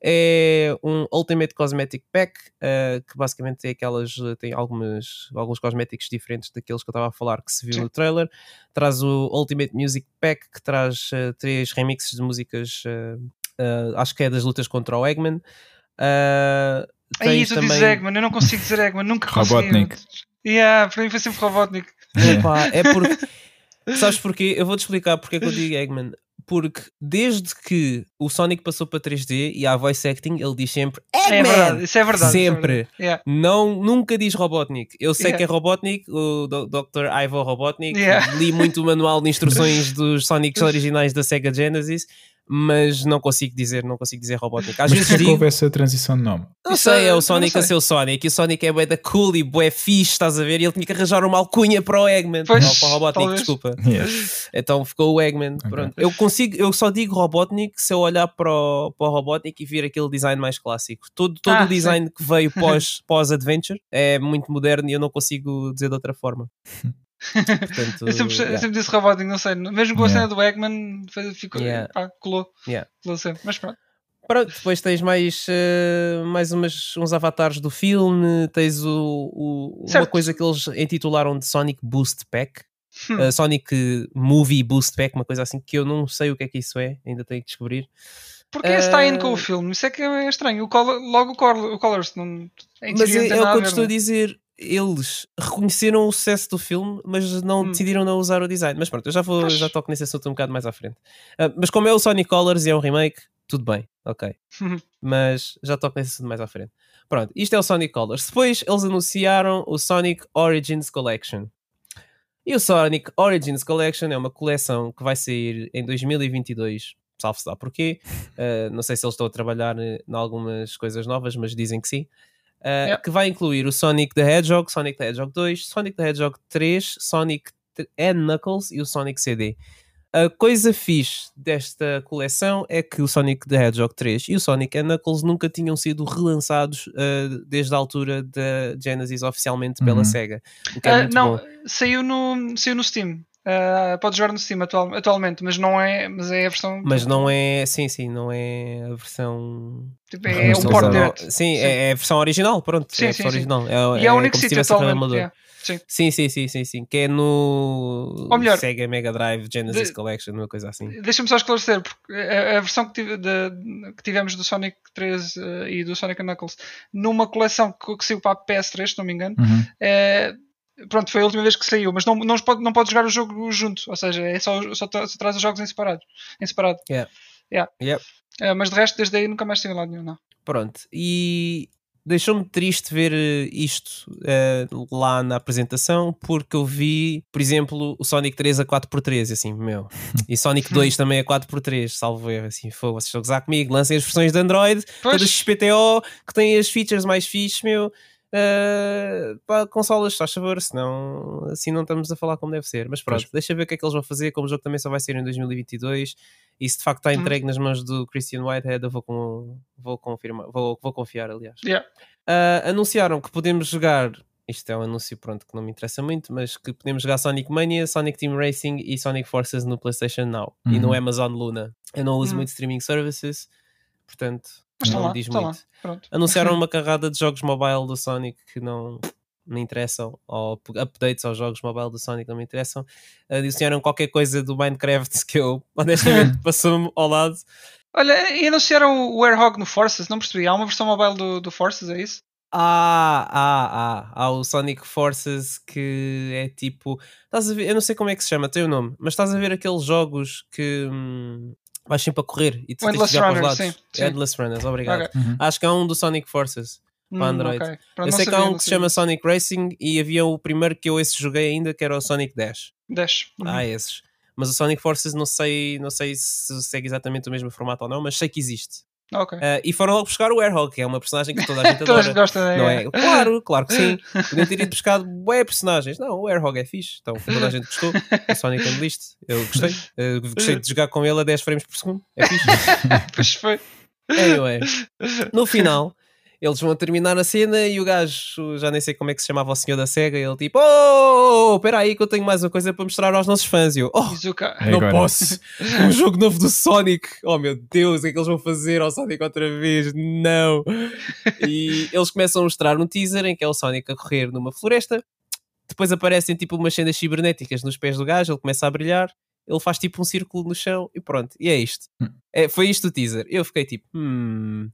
é um Ultimate Cosmetic Pack, eh, que basicamente tem aquelas, tem algumas, alguns cosméticos diferentes daqueles que eu estava a falar que se viu Sim. no trailer. Traz o Ultimate Music Pack, que traz eh, três remixes de músicas, eh, acho que é das lutas contra o Eggman. Eh, Aí tens tu dizes Eggman, eu não consigo dizer Eggman, nunca consegui. Robotnik. Yeah, para mim foi sempre Robotnik. Epá, é porque. Sabes porquê? Eu vou-te explicar porque é que eu digo Eggman. Porque desde que o Sonic passou para 3D e há voice acting, ele diz sempre É Eggman! verdade, isso é verdade. isso é Sempre. verdade. Yeah. Não, nunca diz Robotnik. Eu sei Yeah. que é Robotnik, o Dr. Ivo Robotnik. Yeah. Li muito o manual de instruções dos Sonics originais da Sega Genesis, mas não consigo dizer, não consigo dizer Robotnik. Às Mas vezes é que digo, houve essa transição de nome? não Isso sei, é- o Sonic não a ser o Sonic e o Sonic é bué da cool e bué fixe, estás a ver? E ele tinha que arranjar uma alcunha para o Eggman, Pois, ou para o Robotnik, talvez. desculpa. Yeah. Então ficou o Eggman. Pronto. Eu consigo, eu só digo Robotnik se eu olhar para o, para o Robotnik e vir aquele design mais clássico. Todo, todo Ah, o design que veio pós, pós-Adventure é muito moderno e eu não consigo dizer de outra forma. Portanto, Eu sempre, yeah. sempre disse Robotnik, não sei. Mesmo com a cena do Eggman, ficou, Yeah. pá, colou. Yeah. Colou sempre. Mas pronto. Pronto, depois tens mais, eh, mais umas, uns avatares do filme, tens o, o- uma coisa que eles intitularam de Sonic Boost Pack, Hum. eh, Sonic Movie Boost Pack, uma coisa assim que eu não sei o que é que isso é, ainda tenho que descobrir. Porque esse está indo Eh, com o filme. Isso é que é estranho. O color, logo o, color, o Colors. Não, em Mas é, é o que eu te estou a é? dizer. Eles reconheceram o sucesso do filme, mas não Hum. decidiram não usar o design. Mas pronto, eu já, vou, já toco nesse assunto um bocado mais à frente. Ah, mas como é o Sonic Colors e é um remake, tudo bem, ok. Mas já toco nesse assunto mais à frente. Pronto, isto é o Sonic Colors. Depois eles anunciaram o Sonic Origins Collection. E o Sonic Origins Collection é uma coleção que vai sair em 2022. Salve-se lá porquê. Uh, não sei se eles estão a trabalhar eh, em algumas coisas novas, mas dizem que sim. Uh, Yeah. Que vai incluir o Sonic the Hedgehog, Sonic the Hedgehog 2, Sonic the Hedgehog 3, Sonic and Knuckles e o Sonic CD. A coisa fixe desta coleção é que o Sonic the Hedgehog 3 e o Sonic and Knuckles nunca tinham sido relançados uh, desde a altura da Genesis oficialmente pela Uhum. Sega. O que é muito não, bom. saiu no, saiu no Steam. Ah, pode jogar no Steam atual- atualmente, mas não é, mas é a versão. Mas não é, sim, sim, não é a versão. tipo, é um Sim, port sim. direto. Sim, Sim. É, é a versão original, pronto. Sim, é a versão sim. original. É, E é o é único como se sítio atualmente. yeah. Sim. Sim, sim, sim, sim, sim. Que é no Ou melhor, Sega Mega Drive Genesis de- Collection, uma coisa assim. Deixa-me só esclarecer, porque a, a versão que, tive- de- que tivemos do Sonic 3 eh, e do Sonic Knuckles numa coleção que, que saiu para a PS3, se não me engano, Uhum. é, pronto, foi a última vez que saiu, mas não, não, pode, não pode jogar o jogo junto, ou seja, é só, só, tra- só traz os jogos em separado. Em separado. Yeah. Yeah. Yep. Eh, mas de resto, desde aí nunca mais saiu lá nenhum, não. Pronto, e deixou-me triste ver eh, isto eh, lá na apresentação, porque eu vi, por exemplo, o Sonic 3 a 4x3, assim, meu, e Sonic 2 também a 4x3, salvo erro, assim, foi, vocês estão a gozar comigo, lancem as versões de Android, Pois. todas XPTO, que têm as features mais fixes, meu, eh, para consolas, faz favor, senão assim não estamos a falar como deve ser. Mas pronto, Pois. deixa ver o que é que eles vão fazer, como o jogo também só vai ser em 2022, e se de facto está Hum. entregue nas mãos do Christian Whitehead, eu vou, com, vou confirmar, vou, vou confiar, aliás. Yeah. Ah, anunciaram que podemos jogar isto é um anúncio pronto que não me interessa muito, mas que podemos jogar Sonic Mania, Sonic Team Racing e Sonic Forces no PlayStation Now e no Uhum. Amazon Luna. Eu não uso Hum. muito streaming services, portanto Mas estão não lá, diz estão muito. lá. Anunciaram uma carrada de jogos mobile do Sonic que não me interessam, ou updates aos jogos mobile do Sonic não me interessam. Adicionaram qualquer coisa do Minecraft que eu honestamente passou-me ao lado. Olha, e anunciaram o Airhog no Forces, não percebi. Há uma versão mobile do, do Forces, é isso? Ah, ah, ah, há o Sonic Forces que é tipo. Estás a ver? Eu não sei como é que se chama, tem o nome, mas estás a ver aqueles jogos que hum, vais sempre a correr e tu O tens de Endless jogar para os lados. sim, sim. Endless Runners, obrigado. Ok. Uhum. Acho que há um do Sonic Forces. Hum, Para Android. ok. Pronto, eu sei que há um que se chama Sonic Racing e havia o primeiro que eu esse joguei ainda que era o Sonic Dash. 10. Uhum. Há esses. Mas o Sonic Forces não sei, não sei se segue exatamente o mesmo formato ou não, mas sei que existe. Ok. Ah, e foram logo buscar o Airhog, que é uma personagem que toda a gente adora. gosta? Não é? Claro, claro que sim. Podiam ter ido buscar bué personagens. Não, o Airhog é fixe. Então toda a gente gostou. O Sonic Unleashed. Eu gostei. Eu gostei de jogar com ele a 10 frames por segundo. É fixe. Pois foi. Anyway, no final, eles vão terminar a cena e o gajo, já nem sei como é que se chamava o senhor da SEGA, ele tipo, oh, espera aí que eu tenho mais uma coisa para mostrar aos nossos fãs. E eu, oh, Izuka. Não agora. posso. Um jogo novo do Sonic. Oh meu Deus, o que é que eles vão fazer ao Sonic outra vez? Não. E eles começam a mostrar um teaser em que é o Sonic a correr numa floresta. Depois aparecem tipo umas cenas cibernéticas nos pés do gajo, ele começa a brilhar. Ele faz tipo um círculo no chão e pronto. E é isto. Hum. É, foi isto o teaser. Eu fiquei tipo, hum.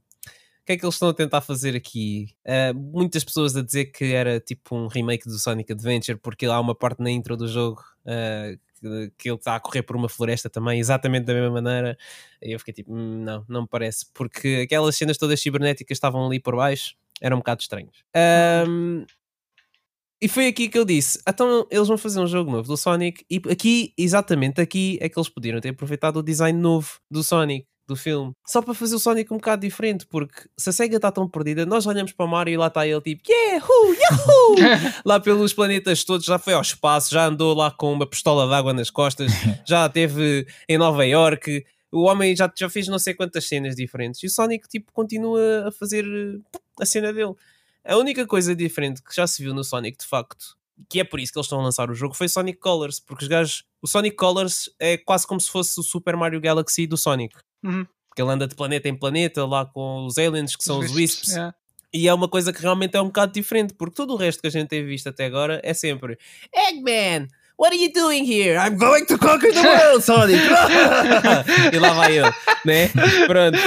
O que é que eles estão a tentar fazer aqui? Ah, muitas pessoas a dizer que era tipo um remake do Sonic Adventure, porque há uma parte na intro do jogo ah, que, que ele está a correr por uma floresta também, exatamente da mesma maneira. E eu fiquei tipo, "Hum, não, não me parece, porque aquelas cenas todas cibernéticas estavam ali por baixo, eram um bocado estranhos. Ahm, e foi aqui que eu disse: então eles vão fazer um jogo novo do Sonic, e aqui, exatamente aqui, é que eles podiam ter aproveitado o design novo do Sonic. Do filme, só para fazer o Sonic um bocado diferente, porque se a SEGA está tão perdida, nós olhamos para o Mario e lá está ele tipo, Yahoo! Yahoo! lá pelos planetas todos, já foi ao espaço, já andou lá com uma pistola de água nas costas, já esteve em Nova York. O homem já, já fez não sei quantas cenas diferentes e o Sonic tipo, continua a fazer eh, a cena dele. A única coisa diferente que já se viu no Sonic de facto, que é por isso que eles estão a lançar o jogo, foi Sonic Colors, porque os gajos, o Sonic Colors é quase como se fosse o Super Mario Galaxy do Sonic. Uhum. Porque ele anda de planeta em planeta lá com os aliens que são os Wisps. Yeah. E é uma coisa que realmente é um bocado diferente, porque todo o resto que a gente tem visto até agora é sempre Eggman, what are you doing here? I'm going to conquer the world, Sonic! e lá vai ele, né? Pronto.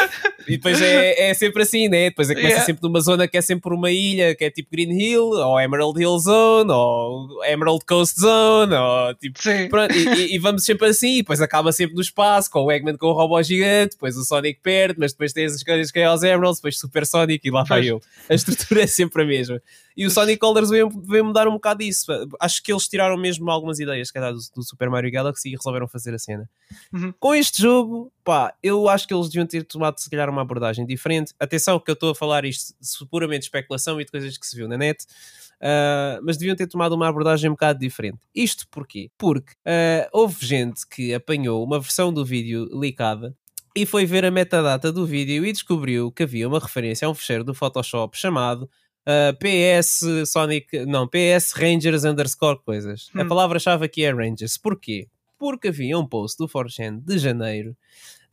E depois é, é sempre assim, né? Depois é começa Yeah. sempre numa zona que é sempre uma ilha, que é tipo Green Hill, ou Emerald Hill Zone, ou Emerald Coast Zone, ou tipo. Sim. Pronto, e, e- e vamos sempre assim, e depois acaba sempre no espaço, com o Eggman com o robô gigante, depois o Sonic perde, mas depois tem as coisas que é aos Emeralds, depois Super Sonic e lá vai eu. A estrutura é sempre a mesma. E o Sonic Colors veio, veio mudar um bocado isso. Acho que eles tiraram mesmo algumas ideias era do, do Super Mario Galaxy e resolveram fazer a cena. Uhum. Com este jogo, pá, eu acho que eles deviam ter tomado se calhar uma abordagem diferente. Atenção que eu estou a falar isto de puramente especulação e de coisas que se viu na net. Uh, mas deviam ter tomado uma abordagem um bocado diferente. Isto porquê? Porque uh, houve gente que apanhou uma versão do vídeo leakada e foi ver a metadata do vídeo e descobriu que havia uma referência a um fecheiro do Photoshop chamado uh, PS Sonic, não, PS Rangers underscore coisas. A Hum. palavra-chave aqui é Rangers. Porquê? Porque havia um post do 4chan de janeiro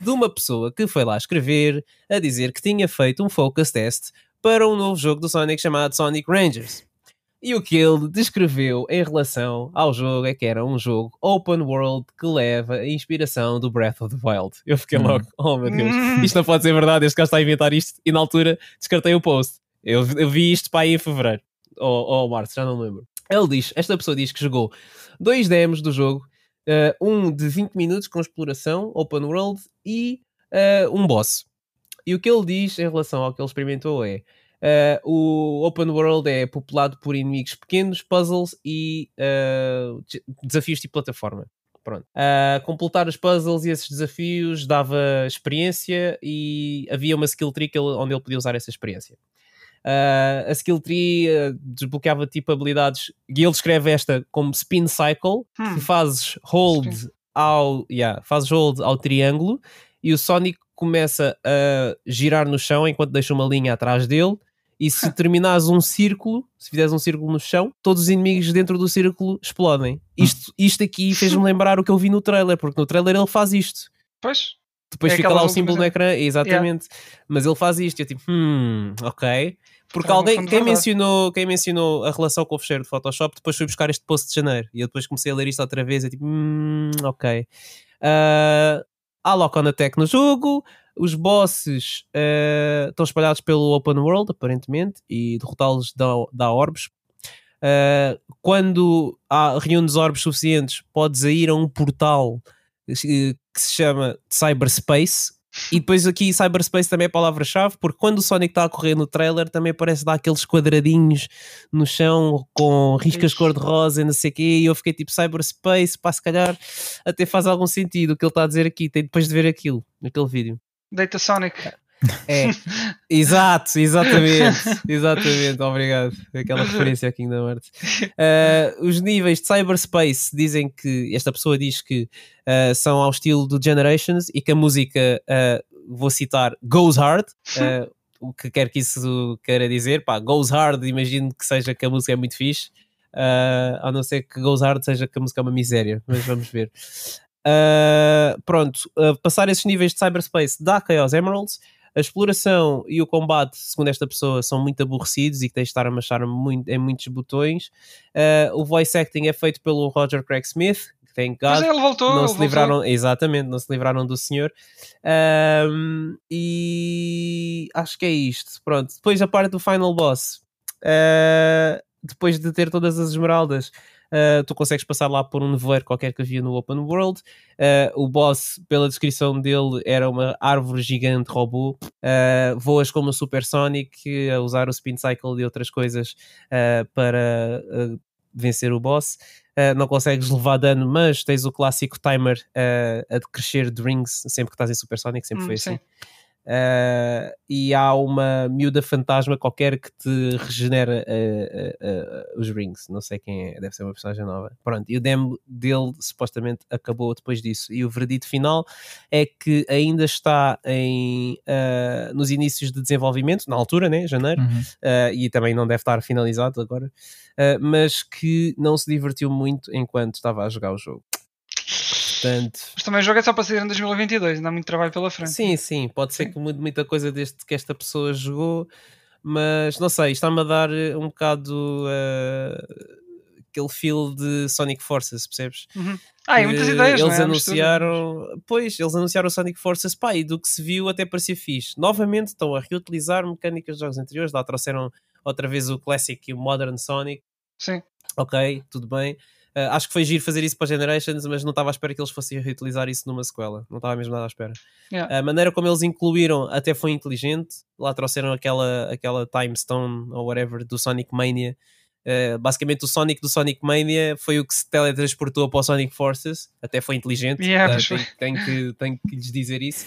de uma pessoa que foi lá escrever a dizer que tinha feito um focus test para um novo jogo do Sonic chamado Sonic Rangers. E o que ele descreveu em relação ao jogo é que era um jogo open world que leva a inspiração do Breath of the Wild. Eu fiquei Hum. logo, oh meu Deus, Hum. isto não pode ser verdade, este gajo está a inventar isto. E na altura descartei o post. Eu, eu vi isto para aí em fevereiro ou, ou março, já não me lembro. Ele diz, esta pessoa diz que jogou dois demos do jogo, eh, um de 20 minutos com exploração, open world, e eh, um boss. E o que ele diz em relação ao que ele experimentou é eh, o open world é populado por inimigos pequenos, puzzles e de- desafios de plataforma. Pronto. Completar os puzzles e esses desafios dava experiência e havia uma skill tree onde ele podia usar essa experiência. Ah, a skill tree ah, desbloqueava tipo habilidades e ele descreve esta como spin cycle Hum. que fazes hold Spin. ao yeah, fazes hold ao triângulo e o Sonic começa a girar no chão enquanto deixa uma linha atrás dele E se terminares um círculo, se fizeres um círculo no chão, todos os inimigos dentro do círculo explodem. Isto, isto aqui fez-me lembrar o que eu vi no trailer, porque no trailer ele faz isto. Pois. Depois É fica lá o símbolo no ecrã, exatamente. Mas ele faz isto. Eu tipo, hum, ok. Porque alguém, quem mencionou, quem mencionou a relação com o fecheiro de Photoshop, depois foi buscar este post de janeiro. E eu depois comecei a ler isto outra vez. E tipo, hum, ok. Ah, há lock on attack no jogo. Os bosses ah, estão espalhados pelo open world, aparentemente, e derrotá-los dá, dá orbes. Ah, quando há, reúnes orbes suficientes, podes ir a um portal eh, que se chama Cyberspace. E depois aqui Cyberspace também é a palavra-chave, porque quando o Sonic está a correr no trailer também parece dar aqueles quadradinhos no chão com riscas cor-de-rosa e não sei o quê, e eu fiquei tipo Cyberspace, pá, se calhar até faz algum sentido o que ele está a dizer aqui, tem depois de ver aquilo, naquele vídeo. Data Sonic. É, exato, exatamente, exatamente, obrigado. Aquela referência aqui da Hearts. Uh, os níveis de cyberspace dizem que esta pessoa diz que uh, são ao estilo do Generations e que a música, uh, vou citar, goes hard. uh, o que quer que isso queira dizer, pá, goes hard, imagino que seja que a música é muito fixe. Uh, a não ser que Goes Hard seja que a música é uma miséria, mas vamos ver. Uh, pronto, uh, passar esses níveis de cyberspace dá Chaos Emeralds. A exploração e o combate, segundo esta pessoa, são muito aborrecidos e que tens de estar a machar muito, em muitos botões. Uh, o voice acting é feito pelo Roger Craig Smith, que tem Mas God. ele voltou. Não ele se voltou. livraram, exatamente, não se livraram do senhor. Um, e acho que é isto. Pronto, depois a parte do final boss. Uh, depois de ter todas as esmeraldas, uh, tu consegues passar lá por um nevoeiro qualquer que havia no Open World. Uh, o boss, pela descrição dele, era uma árvore gigante robô. Uh, voas como o Super Sonic, a usar o Spin Cycle e outras coisas para vencer o boss. Uh, não consegues levar dano, mas tens o clássico timer uh, a crescer de rings sempre que estás em Super Sonic, sempre Hum, foi sim. assim. Uh, e há uma miúda fantasma qualquer que te regenera uh, uh, os rings. Não sei quem é, deve ser uma personagem nova. Pronto, e o demo dele supostamente acabou depois disso. E o veredito final é que ainda está em, nos inícios de desenvolvimento, na altura, né, janeiro, Uhum. uh, e também não deve estar finalizado agora, mas que não se divertiu muito enquanto estava a jogar o jogo. Portanto, Mas também o jogo é só para sair em 2022, ainda há muito trabalho pela frente. sim, sim, pode ser Sim. que mude muita coisa desde que esta pessoa jogou, mas não sei, está-me a dar eh, um bocado uh, aquele feel de Sonic Forces, percebes? Uhum. Ah, e muitas ideias, não Eles é? Anunciaram, pois, eles anunciaram o Sonic Forces, pá, e do que se viu até parecia fixe. Novamente estão a reutilizar mecânicas de jogos anteriores, lá trouxeram outra vez o Classic e o Modern Sonic, Sim. ok, tudo bem. Uh, acho que foi giro fazer isso para Generations, mas não estava à espera que eles fossem reutilizar isso numa sequela. Não estava mesmo nada à espera. Yeah. A maneira como eles incluíram até foi inteligente. Lá trouxeram aquela, aquela Time Stone ou whatever do Sonic Mania. Uh, basicamente, o Sonic do Sonic Mania foi o que se teletransportou para o Sonic Forces. Até foi inteligente. Yeah, Uh, pois tenho, tenho que, tenho que lhes dizer isso.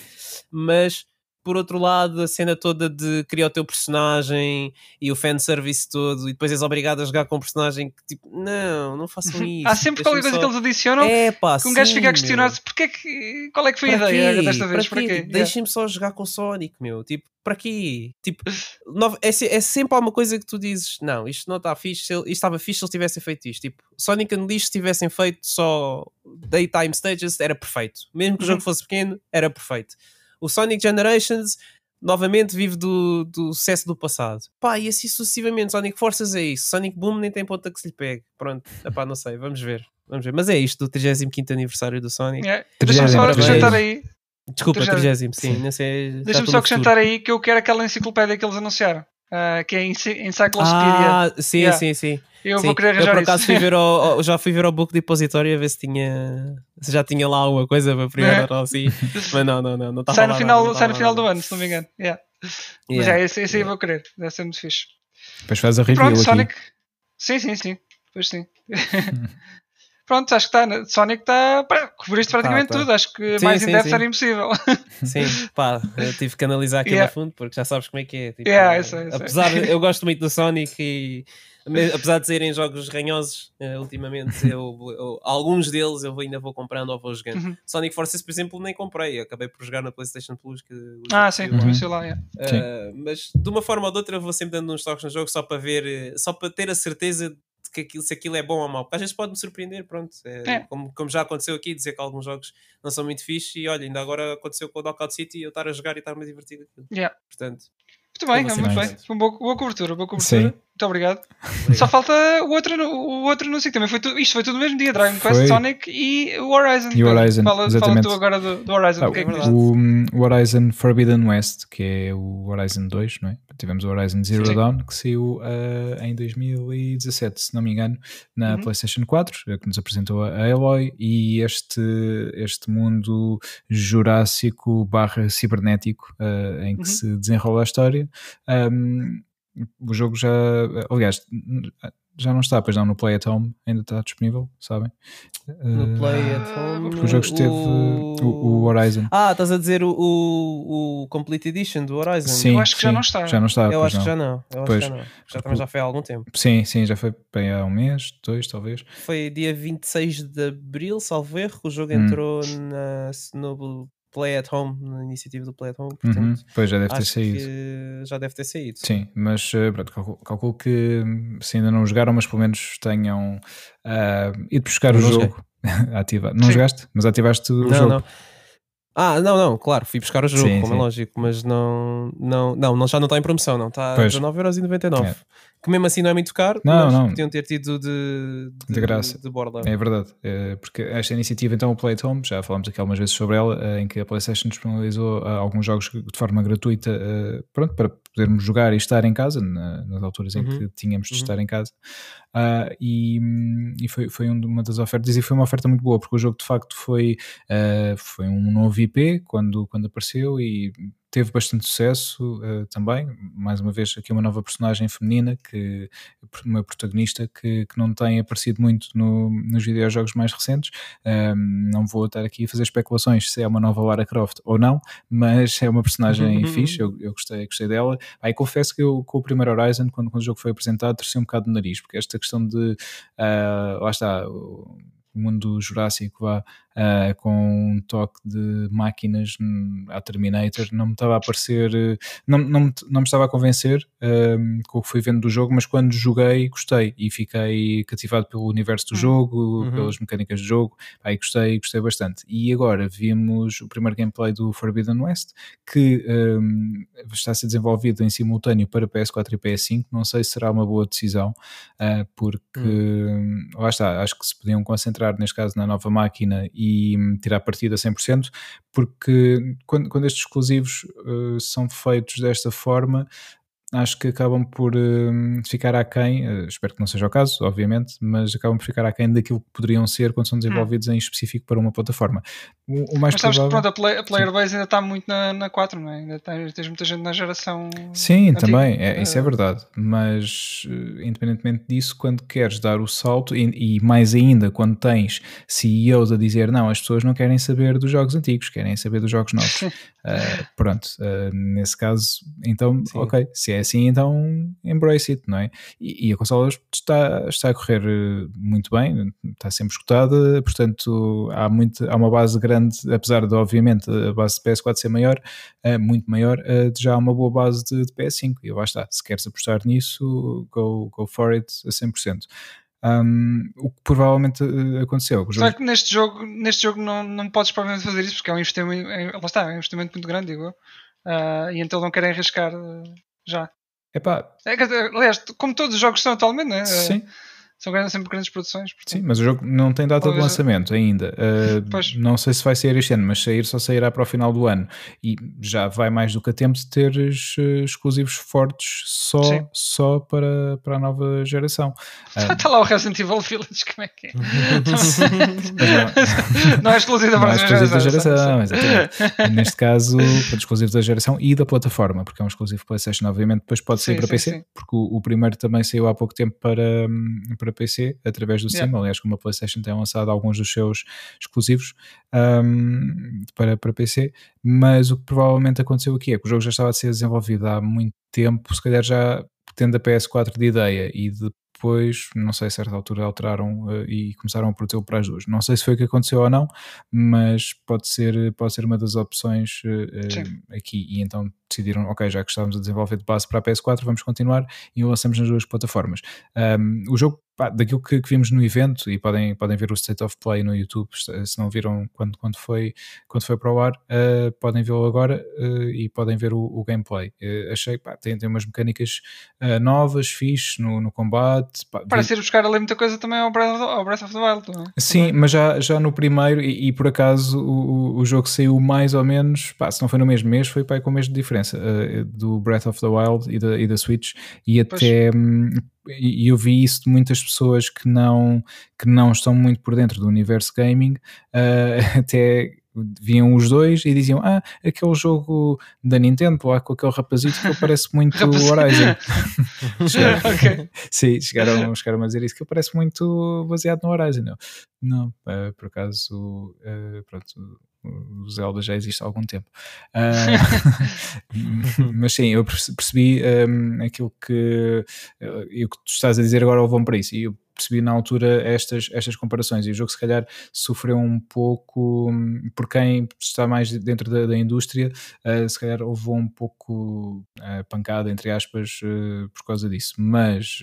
Mas. Por outro lado, a cena toda de criar o teu personagem e o fanservice todo, e depois és obrigado a jogar com um personagem que tipo, não, não façam isso. Há sempre qualquer coisa deixem-me que eles adicionam é, pá, que um gajo fica a questionar-se porque é que, qual é que foi a Para ideia quê? desta vez. Para quê? Para quê? Tipo, Deixem-me só jogar com Sonic, meu. Tipo, para quê? Tipo, é, é sempre alguma coisa que tu dizes, não, isto não está fixe, isto estava fixe se eles tivessem feito isto. Tipo, Sonic Unleashed se tivessem feito só daytime stages, era perfeito. Mesmo que o Uhum. jogo fosse pequeno, era perfeito. O Sonic Generations, novamente, vive do, do sucesso do passado. Pá, e assim sucessivamente. Sonic Forces é isso. Sonic Boom nem tem ponta que se lhe pegue. Pronto, epá, não sei, vamos ver. Vamos ver. Mas é isto do 35 aniversário do Sonic. Yeah. Deixa-me só acrescentar aí. Desculpa, 30, 30, sim, não sei. já Deixa-me só acrescentar aí que eu quero aquela enciclopédia que eles anunciaram. Ah, que é Encyclopedia. Ah, sim, Yeah. sim, sim. eu sim. vou querer eu por arranjar acaso isso. fui ver ao, ao- já fui ver ao Book Depository a ver se tinha se já tinha lá alguma coisa para pregar ou assim. Mas não, não, não, não estava sai no lá final, nada, não sai no final do ano, se não me engano. Yeah. Mas Yeah. é, esse, esse aí eu vou querer. Deve ser muito fixe. Depois faz a review Pronto, aqui. Sonic. Sim, sim, sim. Pois sim. pronto, acho que está. Sonic está. Cobriste praticamente Tá, tá. tudo. Acho que Sim, mais sim, in depth sim. era impossível. Sim, pá, eu tive que analisar aquilo Yeah. a fundo porque já sabes como é que é. Tipo, Yeah, eu sei. apesar, eu gosto muito do Sonic e apesar de serem jogos ranhosos eh, ultimamente, eu, eu- alguns deles eu ainda vou comprando ou vou jogando. Uhum. Sonic Forces, por exemplo, nem comprei, acabei por jogar na PlayStation Plus. Que ah, sim. Uhum. sei lá. yeah. Sim. Uh, mas de uma forma ou de outra eu vou sempre dando uns toques no jogo só para ver, só para ter a certeza de que aquilo, se aquilo é bom ou mau. Porque às vezes pode-me surpreender, pronto. É, É. Como, como já aconteceu aqui, dizer que alguns jogos não são muito fixe e olha, ainda agora aconteceu com o Knockout City e eu estar a jogar e estar-me a divertir com aquilo. Yeah. Portanto, Muito bem, é, muito assim? bem. Foi uma boa, boa cobertura, boa cobertura. Sim. Muito obrigado. Só falta o outro, o outro anúncio que também foi tudo, isto foi tudo no mesmo dia, Dragon Foi. Quest, Sonic e o Horizon. E o Horizon, fala, fala exatamente. tu agora do, do Horizon, Ah, o que é que o, o Horizon Forbidden West, que é o Horizon 2, não é? Tivemos o Horizon Zero Sim. Dawn, que saiu ah, em 2017, se não me engano, na Uhum. PlayStation 4, eh, que nos apresentou a Aloy, e este, este mundo jurássico barra cibernético ah, em que Uhum. se desenrola a história. Ahm, o jogo já, aliás, já não está, pois não, no Play at Home, ainda está disponível, sabem? no Ah, Play at Home. porque o jogo esteve o- o, Horizon. Ah, estás a dizer o, o, o Complete Edition do Horizon? Sim, Eu acho que já sim, não está. Já não está, Eu acho não. que já não. Eu acho Pois. que já não. Já também já foi há algum tempo. Sim, sim, já foi bem há um mês, dois talvez. Foi dia 26 de Abril, salvo erro. O jogo Hum. entrou na, no Play at Home, na iniciativa do Play at Home. Uhum, Portanto, Pois já deve ter saído. já deve ter saído. Sim, mas eh, pronto, calculo, calculo que hum, se ainda não jogaram, mas pelo menos tenham ah, ido buscar Eu o não jogo. Ativa. Não Sim. jogaste? Mas ativaste o Não, jogo. não. Ah, não, não, claro, fui buscar o jogo, Sim, como sim. é lógico, mas não, não, não, não já não está em promoção, não, está a Pois. 19,99€. É. Que mesmo assim não é muito caro, Não, mas não. podiam ter tido de, De graça. de borda. É verdade, eh, porque esta iniciativa, então, o Play at Home, já falámos aqui algumas vezes sobre ela, eh, em que a PlayStation disponibilizou eh, alguns jogos de forma gratuita, eh, pronto, para podermos jogar e estar em casa, na- nas alturas em Uhum. que tínhamos de Uhum. estar em casa. Ah, e e foi, foi um uma das ofertas, e foi uma oferta muito boa, porque o jogo de facto foi, eh, foi um novo IP quando, quando apareceu e teve bastante sucesso eh, também. Mais uma vez, aqui uma nova personagem feminina, que, uma protagonista que, que não tem aparecido muito no- nos videojogos mais recentes. Um, não vou estar aqui a fazer especulações se é uma nova Lara Croft ou não, mas é uma personagem fixe, eu, eu gostei, gostei dela. Aí confesso que eu, com o primeiro Horizon, quando, quando o jogo foi apresentado, torci um bocado o nariz, porque esta questão de ah, lá está. O mundo jurássico vá ah, com um toque de máquinas à Terminator não me estava a parecer eh, não, não, me, não me estava a convencer hum, com o que fui vendo do jogo, mas quando joguei gostei e fiquei cativado pelo universo do Uhum. jogo, Uhum. pelas mecânicas do jogo, aí gostei, gostei bastante. E agora vimos o primeiro gameplay do Forbidden West, que hum, está a ser desenvolvido em simultâneo para PS4 e PS5, não sei se será uma boa decisão, ah, porque hum, lá está, acho que se podiam concentrar neste caso na nova máquina e hum, tirar partido a 100%, porque quando, quando estes exclusivos uh, são feitos desta forma, acho que acabam por hum, ficar aquém, uh, espero que não seja o caso, obviamente, mas acabam por ficar aquém daquilo que poderiam ser quando são desenvolvidos em específico para uma plataforma. O, o mais Mas sabes que provável... pronto, a, play- a player base ainda está muito na, na 4, não é? Ainda tens, tens muita gente na geração. Sim, antiga. também, é, isso é Eh, verdade. Mas, eh, independentemente disso, quando queres dar o salto, e, e mais ainda quando tens CEOs a dizer não, as pessoas não querem saber dos jogos antigos, querem saber dos jogos novos. Pronto, nesse caso, então, Sim. ok, se é assim, então embrace it, não é? E, e a consola está, está a correr eh, muito bem, está sempre escutada, portanto, há, muito, há uma base grande, apesar de, obviamente, a base de PS4 ser maior, é muito maior, eh, já há uma boa base de, de PS5 e lá está, se queres apostar nisso, go, go for it a 100%. Um, o que provavelmente eh, aconteceu. jogo- Só que neste jogo, neste jogo não, não podes provavelmente fazer isso porque é um investimento, é, lá está, é um investimento muito grande, digo eu. Ah, e então não querem arriscar já. Epá, É, quer dizer, aliás, como todos os jogos são atualmente, né? Ah, sim, são grandes- sempre grandes produções. portanto. sim, mas o jogo não tem data de lançamento ainda. Uh, não sei se vai sair este ano, mas sair só sairá para o final do ano. E já vai mais do que a tempo de teres eh, exclusivos fortes só, Sim. só para, para a nova geração. Ah, Está lá o Resident Evil Village, como é que é? não- não é exclusivo da Não é próxima exclusivo da geração. geração, exatamente. Neste caso, portanto, exclusivo da geração e da plataforma, porque é um exclusivo PlayStation, obviamente, depois pode sair Sim, para sim, PC, sim. porque o, o primeiro também saiu há pouco tempo para, hum, para para PC através do Yeah. Steam. Aliás, como a PlayStation tem lançado alguns dos seus exclusivos um, para, para PC. Mas o que provavelmente aconteceu aqui é que o jogo já estava a ser desenvolvido há muito tempo, se calhar já tendo a PS4 de ideia e depois, não sei, a certa altura alteraram uh, e começaram a produzi-lo para as duas. Não sei se foi o que aconteceu ou não, mas pode ser, pode ser uma das opções uh, aqui. E então decidiram, ok, já que estávamos a desenvolver de base para a PS4, vamos continuar e o lançamos nas duas plataformas. Um, o jogo, pá, daquilo que, que, vimos no evento, e podem, podem ver o State of Play no YouTube, se não viram quando, quando, foi, quando foi para o ar, uh, podem vê-lo agora uh, e podem ver o, o gameplay. Uh, achei, pá, tem, tem umas mecânicas novas, fixe no, no combate. Pá, Parece ir buscar ali muita coisa também ao Breath of, ao Breath of the Wild, não é? Sim, mas já, já no primeiro, e, e por acaso o, o jogo saiu mais ou menos, pá, se não foi no mesmo mês, foi pá, com o mês de diferença do Breath of the Wild e da, e da Switch e até hum, e eu vi isso de muitas pessoas que não que não estão muito por dentro do universo gaming uh, até viam os dois e diziam ah, aquele jogo da Nintendo lá com aquele rapazito que parece muito Horizon chegaram, okay. sim, chegaram, chegaram a dizer isso que parece muito baseado no Horizon não, não uh, por acaso uh, pronto o Zelda já existe há algum tempo. Uh, mas sim, eu percebi um, aquilo que, uh, e o que tu estás a dizer agora vão para isso. E eu percebi na altura estas, estas comparações. E o jogo, se calhar, sofreu um pouco por quem está mais dentro da, da indústria, uh, se calhar houve um pouco pancada, entre aspas, por causa disso. Mas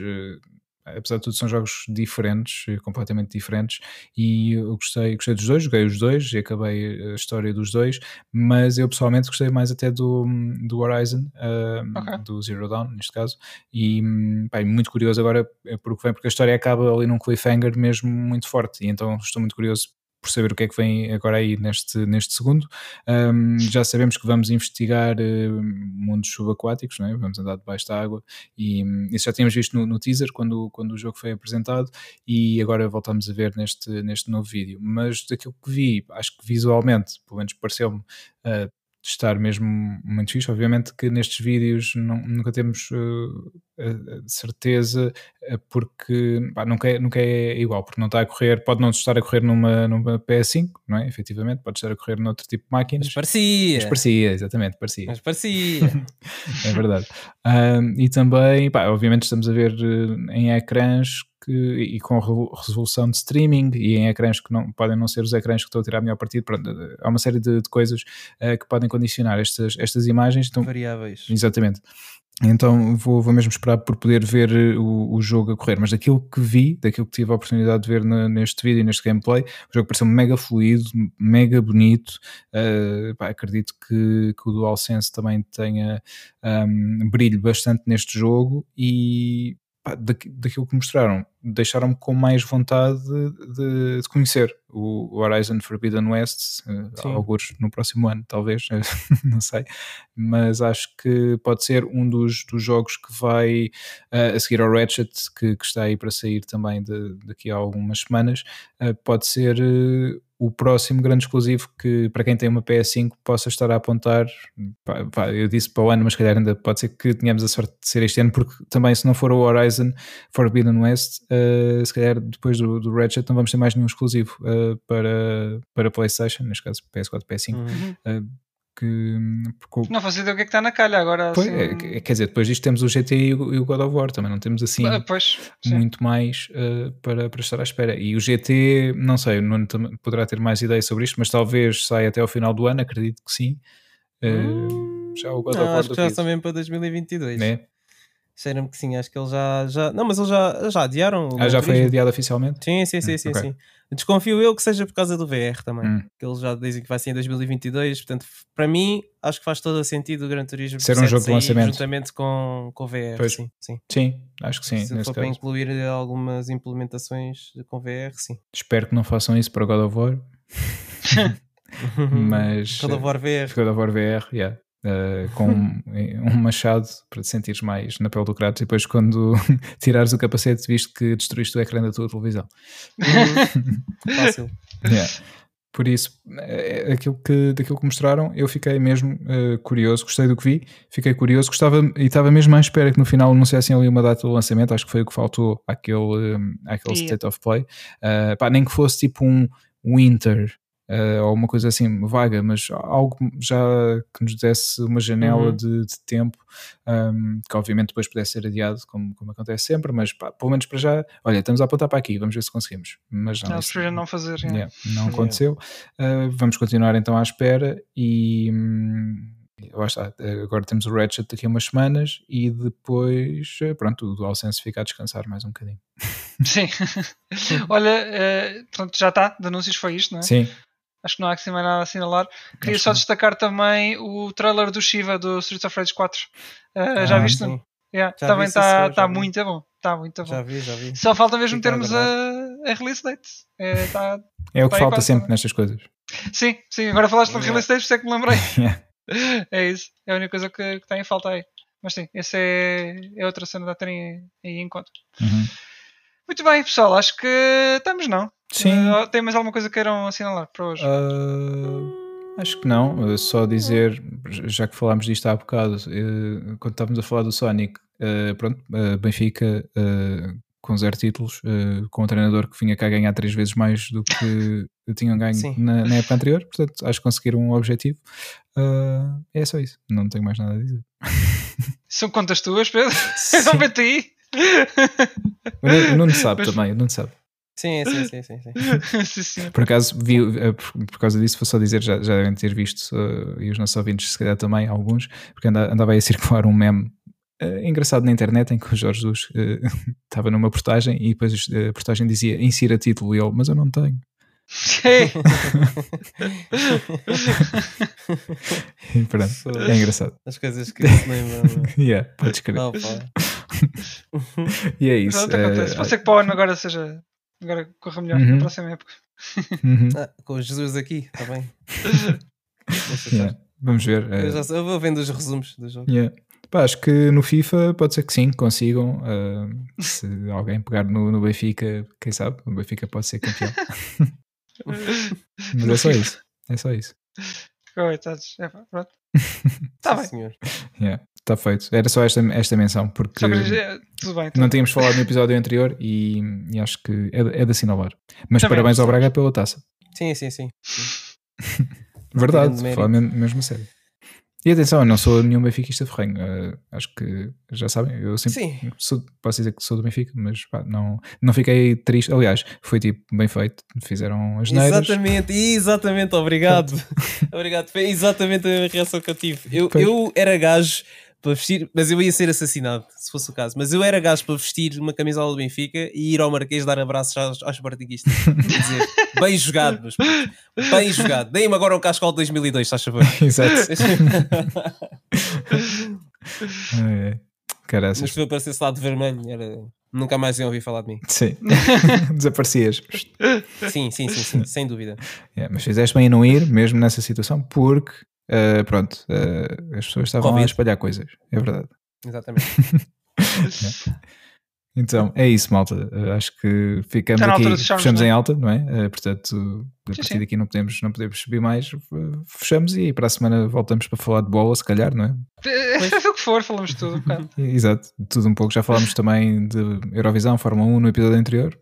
apesar de tudo são jogos diferentes, completamente diferentes e eu gostei, gostei dos dois, joguei os dois e acabei a história dos dois, mas eu pessoalmente gostei mais até do, do Horizon, okay. do Zero Dawn neste caso, e bem, muito curioso agora por o que vem, porque a história acaba ali num cliffhanger mesmo muito forte, e então estou muito curioso por saber o que é que vem agora aí neste, neste segundo. Um, já sabemos que vamos investigar uh, mundos subaquáticos, não é? vamos andar debaixo da água, e um, isso já tínhamos visto no, no, teaser quando, quando o jogo foi apresentado, e agora voltamos a ver neste, neste novo vídeo. Mas daquilo que vi, acho que visualmente, pelo menos pareceu-me. Uh, estar mesmo muito fixe. Obviamente que nestes vídeos não, nunca temos uh, certeza, porque pá, nunca, é, nunca é igual, porque não está a correr, pode não estar a correr numa, numa PS5, não é? Efetivamente, pode estar a correr noutro tipo de máquinas. Mas parecia. Mas parecia, exatamente, parecia. Mas parecia. é verdade. Um, e também, pá, obviamente, estamos a ver em ecrãs que, e com resolução de streaming e em ecrãs que não, podem não ser os ecrãs que estão a tirar a melhor partido. Pronto, há uma série de, de coisas uh, que podem condicionar estas, estas imagens. Então, Variáveis. Exatamente. Então vou, vou mesmo esperar por poder ver o, o, jogo a correr. Mas daquilo que vi, daquilo que tive a oportunidade de ver na, neste vídeo e neste gameplay, o jogo pareceu mega fluido, mega bonito. Uh, pá, acredito que, que o DualSense também tenha um, brilho bastante neste jogo e pá, daquilo que mostraram, deixaram-me com mais vontade de, de conhecer o Horizon Forbidden West, uh, alguns no próximo ano, talvez, não sei, mas acho que pode ser um dos, dos jogos que vai uh, a seguir ao Ratchet, que, que, está aí para sair também de, daqui a algumas semanas, uh, pode ser o próximo grande exclusivo que para quem tem uma PS5 possa estar a apontar. Pá, pá, eu disse para o ano, mas calhar ainda pode ser que tenhamos a sorte de ser este ano, porque também se não for o Horizon Forbidden West, uh, se calhar depois do, do Ratchet não vamos ter mais nenhum exclusivo uh, para, para PlayStation, neste caso PS4, PS5. Uhum. Uh, que porque... não faço ideia o que é que está na calha agora pois, assim... é, quer dizer, depois disto temos o GT e o, e o God of War também não temos assim ah, pois, muito mais uh, para, para estar à espera. E o GT, não sei, não poderá ter mais ideias sobre isto, mas talvez saia até ao final do ano, acredito que sim. Uh, hum, já o God não, of War acho que já também para 2022 né? Cheira-me que sim, acho que eles já, já. Não, mas eles já, já adiaram. Ah, já foi adiado oficialmente? Sim, sim, sim, hum, sim, okay. sim. Desconfio eu que seja por causa do VR também. Hum. Que eles já dizem que vai ser em 2022. Portanto, para mim, acho que faz todo o sentido o Gran Turismo ser um jogo de lançamento. Juntamente com, com o VR. Pois. Sim, sim. sim, acho que sim. Se for caso. para incluir algumas implementações com VR, sim. Espero que não façam isso para God of War. mas God of War VR. God of War VR, yeah. Uh, com um, machado para te sentires mais na pele do Kratos e depois quando tirares o capacete visto que destruíste o ecrã da tua televisão fácil yeah. Por isso, é aquilo que, daquilo que mostraram, eu fiquei mesmo uh, curioso, gostei do que vi, fiquei curioso, gostava e estava mesmo à espera que no final anunciassem ali uma data do lançamento, acho que foi o que faltou àquele, um, àquele yeah. State of Play. Uh, pá, nem que fosse tipo um Winter ou uma coisa assim vaga, mas algo já que nos desse uma janela uhum. de, de, tempo um, que obviamente depois pudesse ser adiado, como, como acontece sempre, mas pá, pelo menos para já, olha, estamos a apontar para aqui, vamos ver se conseguimos. Mas não, não, não fazer. Yeah, não aconteceu. Uh, vamos continuar então à espera e. Hum, está, agora temos o Ratchet daqui a umas semanas e depois, eh, pronto, o DualSense fica a descansar mais um bocadinho. Sim. Olha, uh, pronto, já está, de anúncios foi isto, não é? Sim. Acho que não há assim mais nada a assinalar. Queria Acho só destacar também o trailer do Shiva do Streets of Rage 4. Uh, ah, já viste? Yeah, já também está tá muito bom. Está muito bom. Já vi, já vi. Só falta mesmo termos a, a release date. É, tá, é o que tá falta sempre nestas coisas. Sim, sim. Agora falaste yeah. release date, por isso é que me lembrei. Yeah. é isso. É a única coisa que, que tem em falta aí. Mas sim, essa é, é outra cena da terem aí em conta. Uhum. Muito bem, pessoal. Acho que estamos, não? Sim. Uh, tem mais alguma coisa que queiram assinalar para hoje? Uh, acho que não. Só dizer, já que falámos disto há bocado, uh, quando estávamos a falar do Sonic, pronto, Benfica com zero títulos, com um treinador que vinha cá ganhar três vezes mais do que tinham ganho na, na, época anterior. Portanto, acho que conseguiram um objetivo. é só isso. Não tenho mais nada a dizer. São contas tuas, Pedro? Não mete aí. O Nuno sabe também, o Nuno sabe. Sim, sim, sim, sim, sim. sim, Por acaso, vi, eh, por causa disso, vou só dizer, já, já devem ter visto, uh, e os nossos ouvintes, se calhar também, alguns, porque andava aí a circular um meme uh, engraçado na internet em que o Jorge Jesus estava uh, numa portagem e depois a portagem dizia insira título e ele, mas eu não tenho. e pronto, é engraçado. As coisas que se lembram. yeah, podes crer. Oh, e é isso. Pronto, acontece. Pode ser que para o ano agora seja Agora corra melhor uhum. na próxima época. Uhum. Ah, com o Jesus aqui, está bem. yeah. Vamos ver. Eu, já, eu vou vendo os resumos do jogo. Yeah. Pá, acho que no FIFA pode ser que sim, consigam. Uh, se alguém pegar no, no Benfica, quem sabe, o Benfica pode ser campeão. Mas é só isso. É só isso. Coitados. É, pronto. Está bem. Senhor. Yeah. Está feito. Era só esta, esta menção, porque bem, tudo não tínhamos falado no episódio anterior e, e acho que é, é de assinalar. Mas Também parabéns ao Braga pela taça. Sim, sim, sim. Verdade, fala mesmo, mesmo sério. E atenção, eu não sou nenhum benfiquista ferrenho. Uh, acho que já sabem, eu sempre sou, posso dizer que sou do Benfica, mas pá, não, não fiquei triste. Aliás, foi tipo bem feito, fizeram as neiras. Exatamente, exatamente, obrigado. obrigado, foi exatamente a reação que eu tive. Eu, eu era gajo para vestir, mas eu ia ser assassinado, se fosse o caso. Mas eu era gajo para vestir uma camisola do Benfica e ir ao Marquês dar abraços aos, aos Sportinguistas. dizer, bem jogado, mas, bem jogado. Deem-me agora um cascal de 2002, estás a favor. Exato. é, Caraças. Mas se eu aparecesse lá de vermelho, era... nunca mais iam ouvir falar de mim. Sim. Desaparecias. Sim, sim, sim, sim, sem dúvida. É, mas fizeste bem em não ir, mesmo nessa situação, porque uh, pronto, uh, as pessoas estavam Covid. a espalhar coisas, é verdade. Exatamente. é. Então, é isso, malta. Uh, acho que ficamos aqui, fechamos em alta, não é? portanto, a partir daqui não podemos, não podemos subir mais, fechamos e para a semana voltamos para falar de bola, se calhar, não é? Seja o que for, falamos tudo. Exato, tudo um pouco. Já falámos também de Eurovisão, Fórmula 1 no episódio anterior.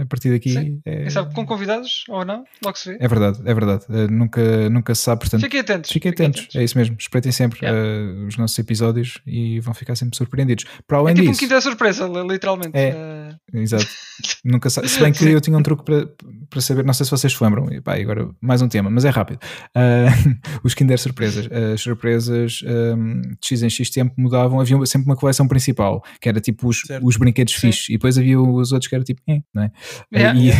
A partir daqui. Sim. É... sabe, com convidados ou não, logo se vê. É verdade, é verdade. Uh, nunca, nunca se sabe, portanto. Fiquem atentos. Fiquem atentos. atentos. é isso mesmo. Espreitem sempre yeah. uh, os nossos episódios e vão ficar sempre surpreendidos. Para além é tipo disso. um quinta surpresa, literalmente. É, uh... Exato. nunca sabe. Se bem que eu tinha um truque para, para saber, não sei se vocês se lembram, e, pá, agora mais um tema, mas é rápido. os Kinder Surpresas. As surpresas um, de X em X tempo mudavam, havia sempre uma coleção principal, que era tipo os, os brinquedos fixos, e depois havia os outros que era tipo, eh, não é? Yeah. E,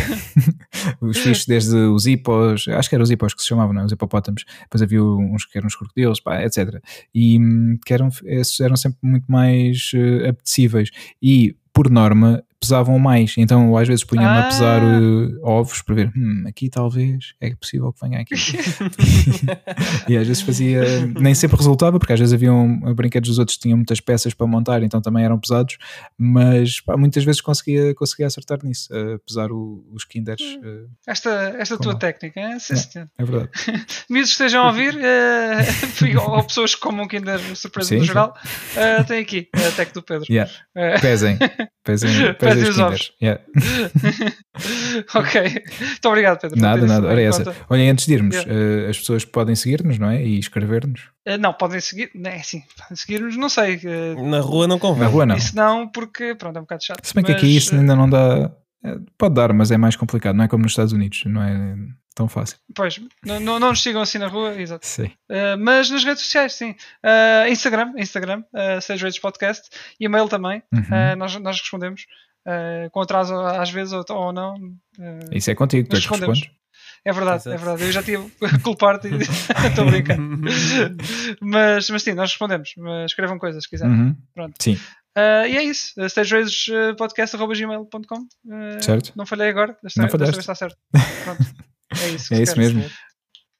os fichos desde os hipos, acho que eram os hipos que se chamavam, não? É? os hipopótamos, depois havia uns que eram os crocodilos, pá, etc. E hum, que eram, esses eram sempre muito mais uh, apetecíveis. E, por norma, pesavam mais. Então eu às vezes punha-me a pesar Ah. uh, ovos para ver, hum, aqui talvez é possível que venha aqui. e às vezes fazia, nem sempre resultava, porque às vezes haviam brinquedos dos outros que tinham muitas peças para montar, então também eram pesados, mas pá, muitas vezes conseguia, conseguia acertar nisso, a pesar o- os kinders. uh, Esta, esta tua técnica, é? Sim, É. é verdade. Que estejam a ouvir, eh, ou pessoas que comam Kinder surpresa Sim, no geral, eh, tem aqui a tech do Pedro. Yeah. Eh, Pesem, pesem, pesem Pesem os. Yeah. ok, muito obrigado, Pedro. Nada, nada. Ora, em essa. conta. Olhem, antes de irmos, Yeah. uh, as pessoas podem seguir-nos, não é? E escrever-nos. Eh, não, podem seguir, não é assim, podem seguir-nos, não sei. eh, Na rua não convém. Na rua não. Isso não, porque pronto, é um bocado chato. Se bem que mas, aqui isso ainda não dá. é, Pode dar, mas é mais complicado. Não é como nos Estados Unidos, não é tão fácil. Pois, não, não, não nos sigam assim na rua, exato. Sim. Uh, mas nas redes sociais, sim. Uh, Instagram, Instagram, uh, Stage Rates Podcast, e-mail também, Uhum. uh, nós, nós respondemos. Uh, com atraso às vezes ou, ou não. uh, Isso é contigo, tu é que respondes. é verdade, Exato. é verdade. Eu já tinha a culpar-te e estou a brincar. mas, mas sim, nós respondemos. Mas escrevam coisas se quiserem. Uhum. Pronto. Sim, Uh, e é isso. Uh, StageRacespodcast.gmail.com uh, Certo. Não falhei agora. Desta, Não desta falhaste. vez está certo. Pronto. É isso. que é isso mesmo.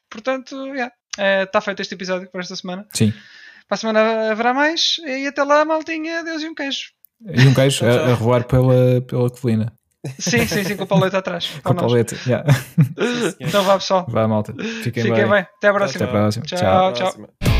Portanto, yeah. Uh, está feito este episódio por esta semana. Sim. Para a semana haverá mais. E até lá, maltinha. Deus e um queijo. E um tchau. a, a roar pela, pela colina. Sim, sim, sim, com o paleta atrás. Com nós. paleta. Yeah. Então vá, pessoal. Vá, malta. Fiquem, Fiquem bem. Até à próxima. Até a próxima. Tchau, Tchau. tchau.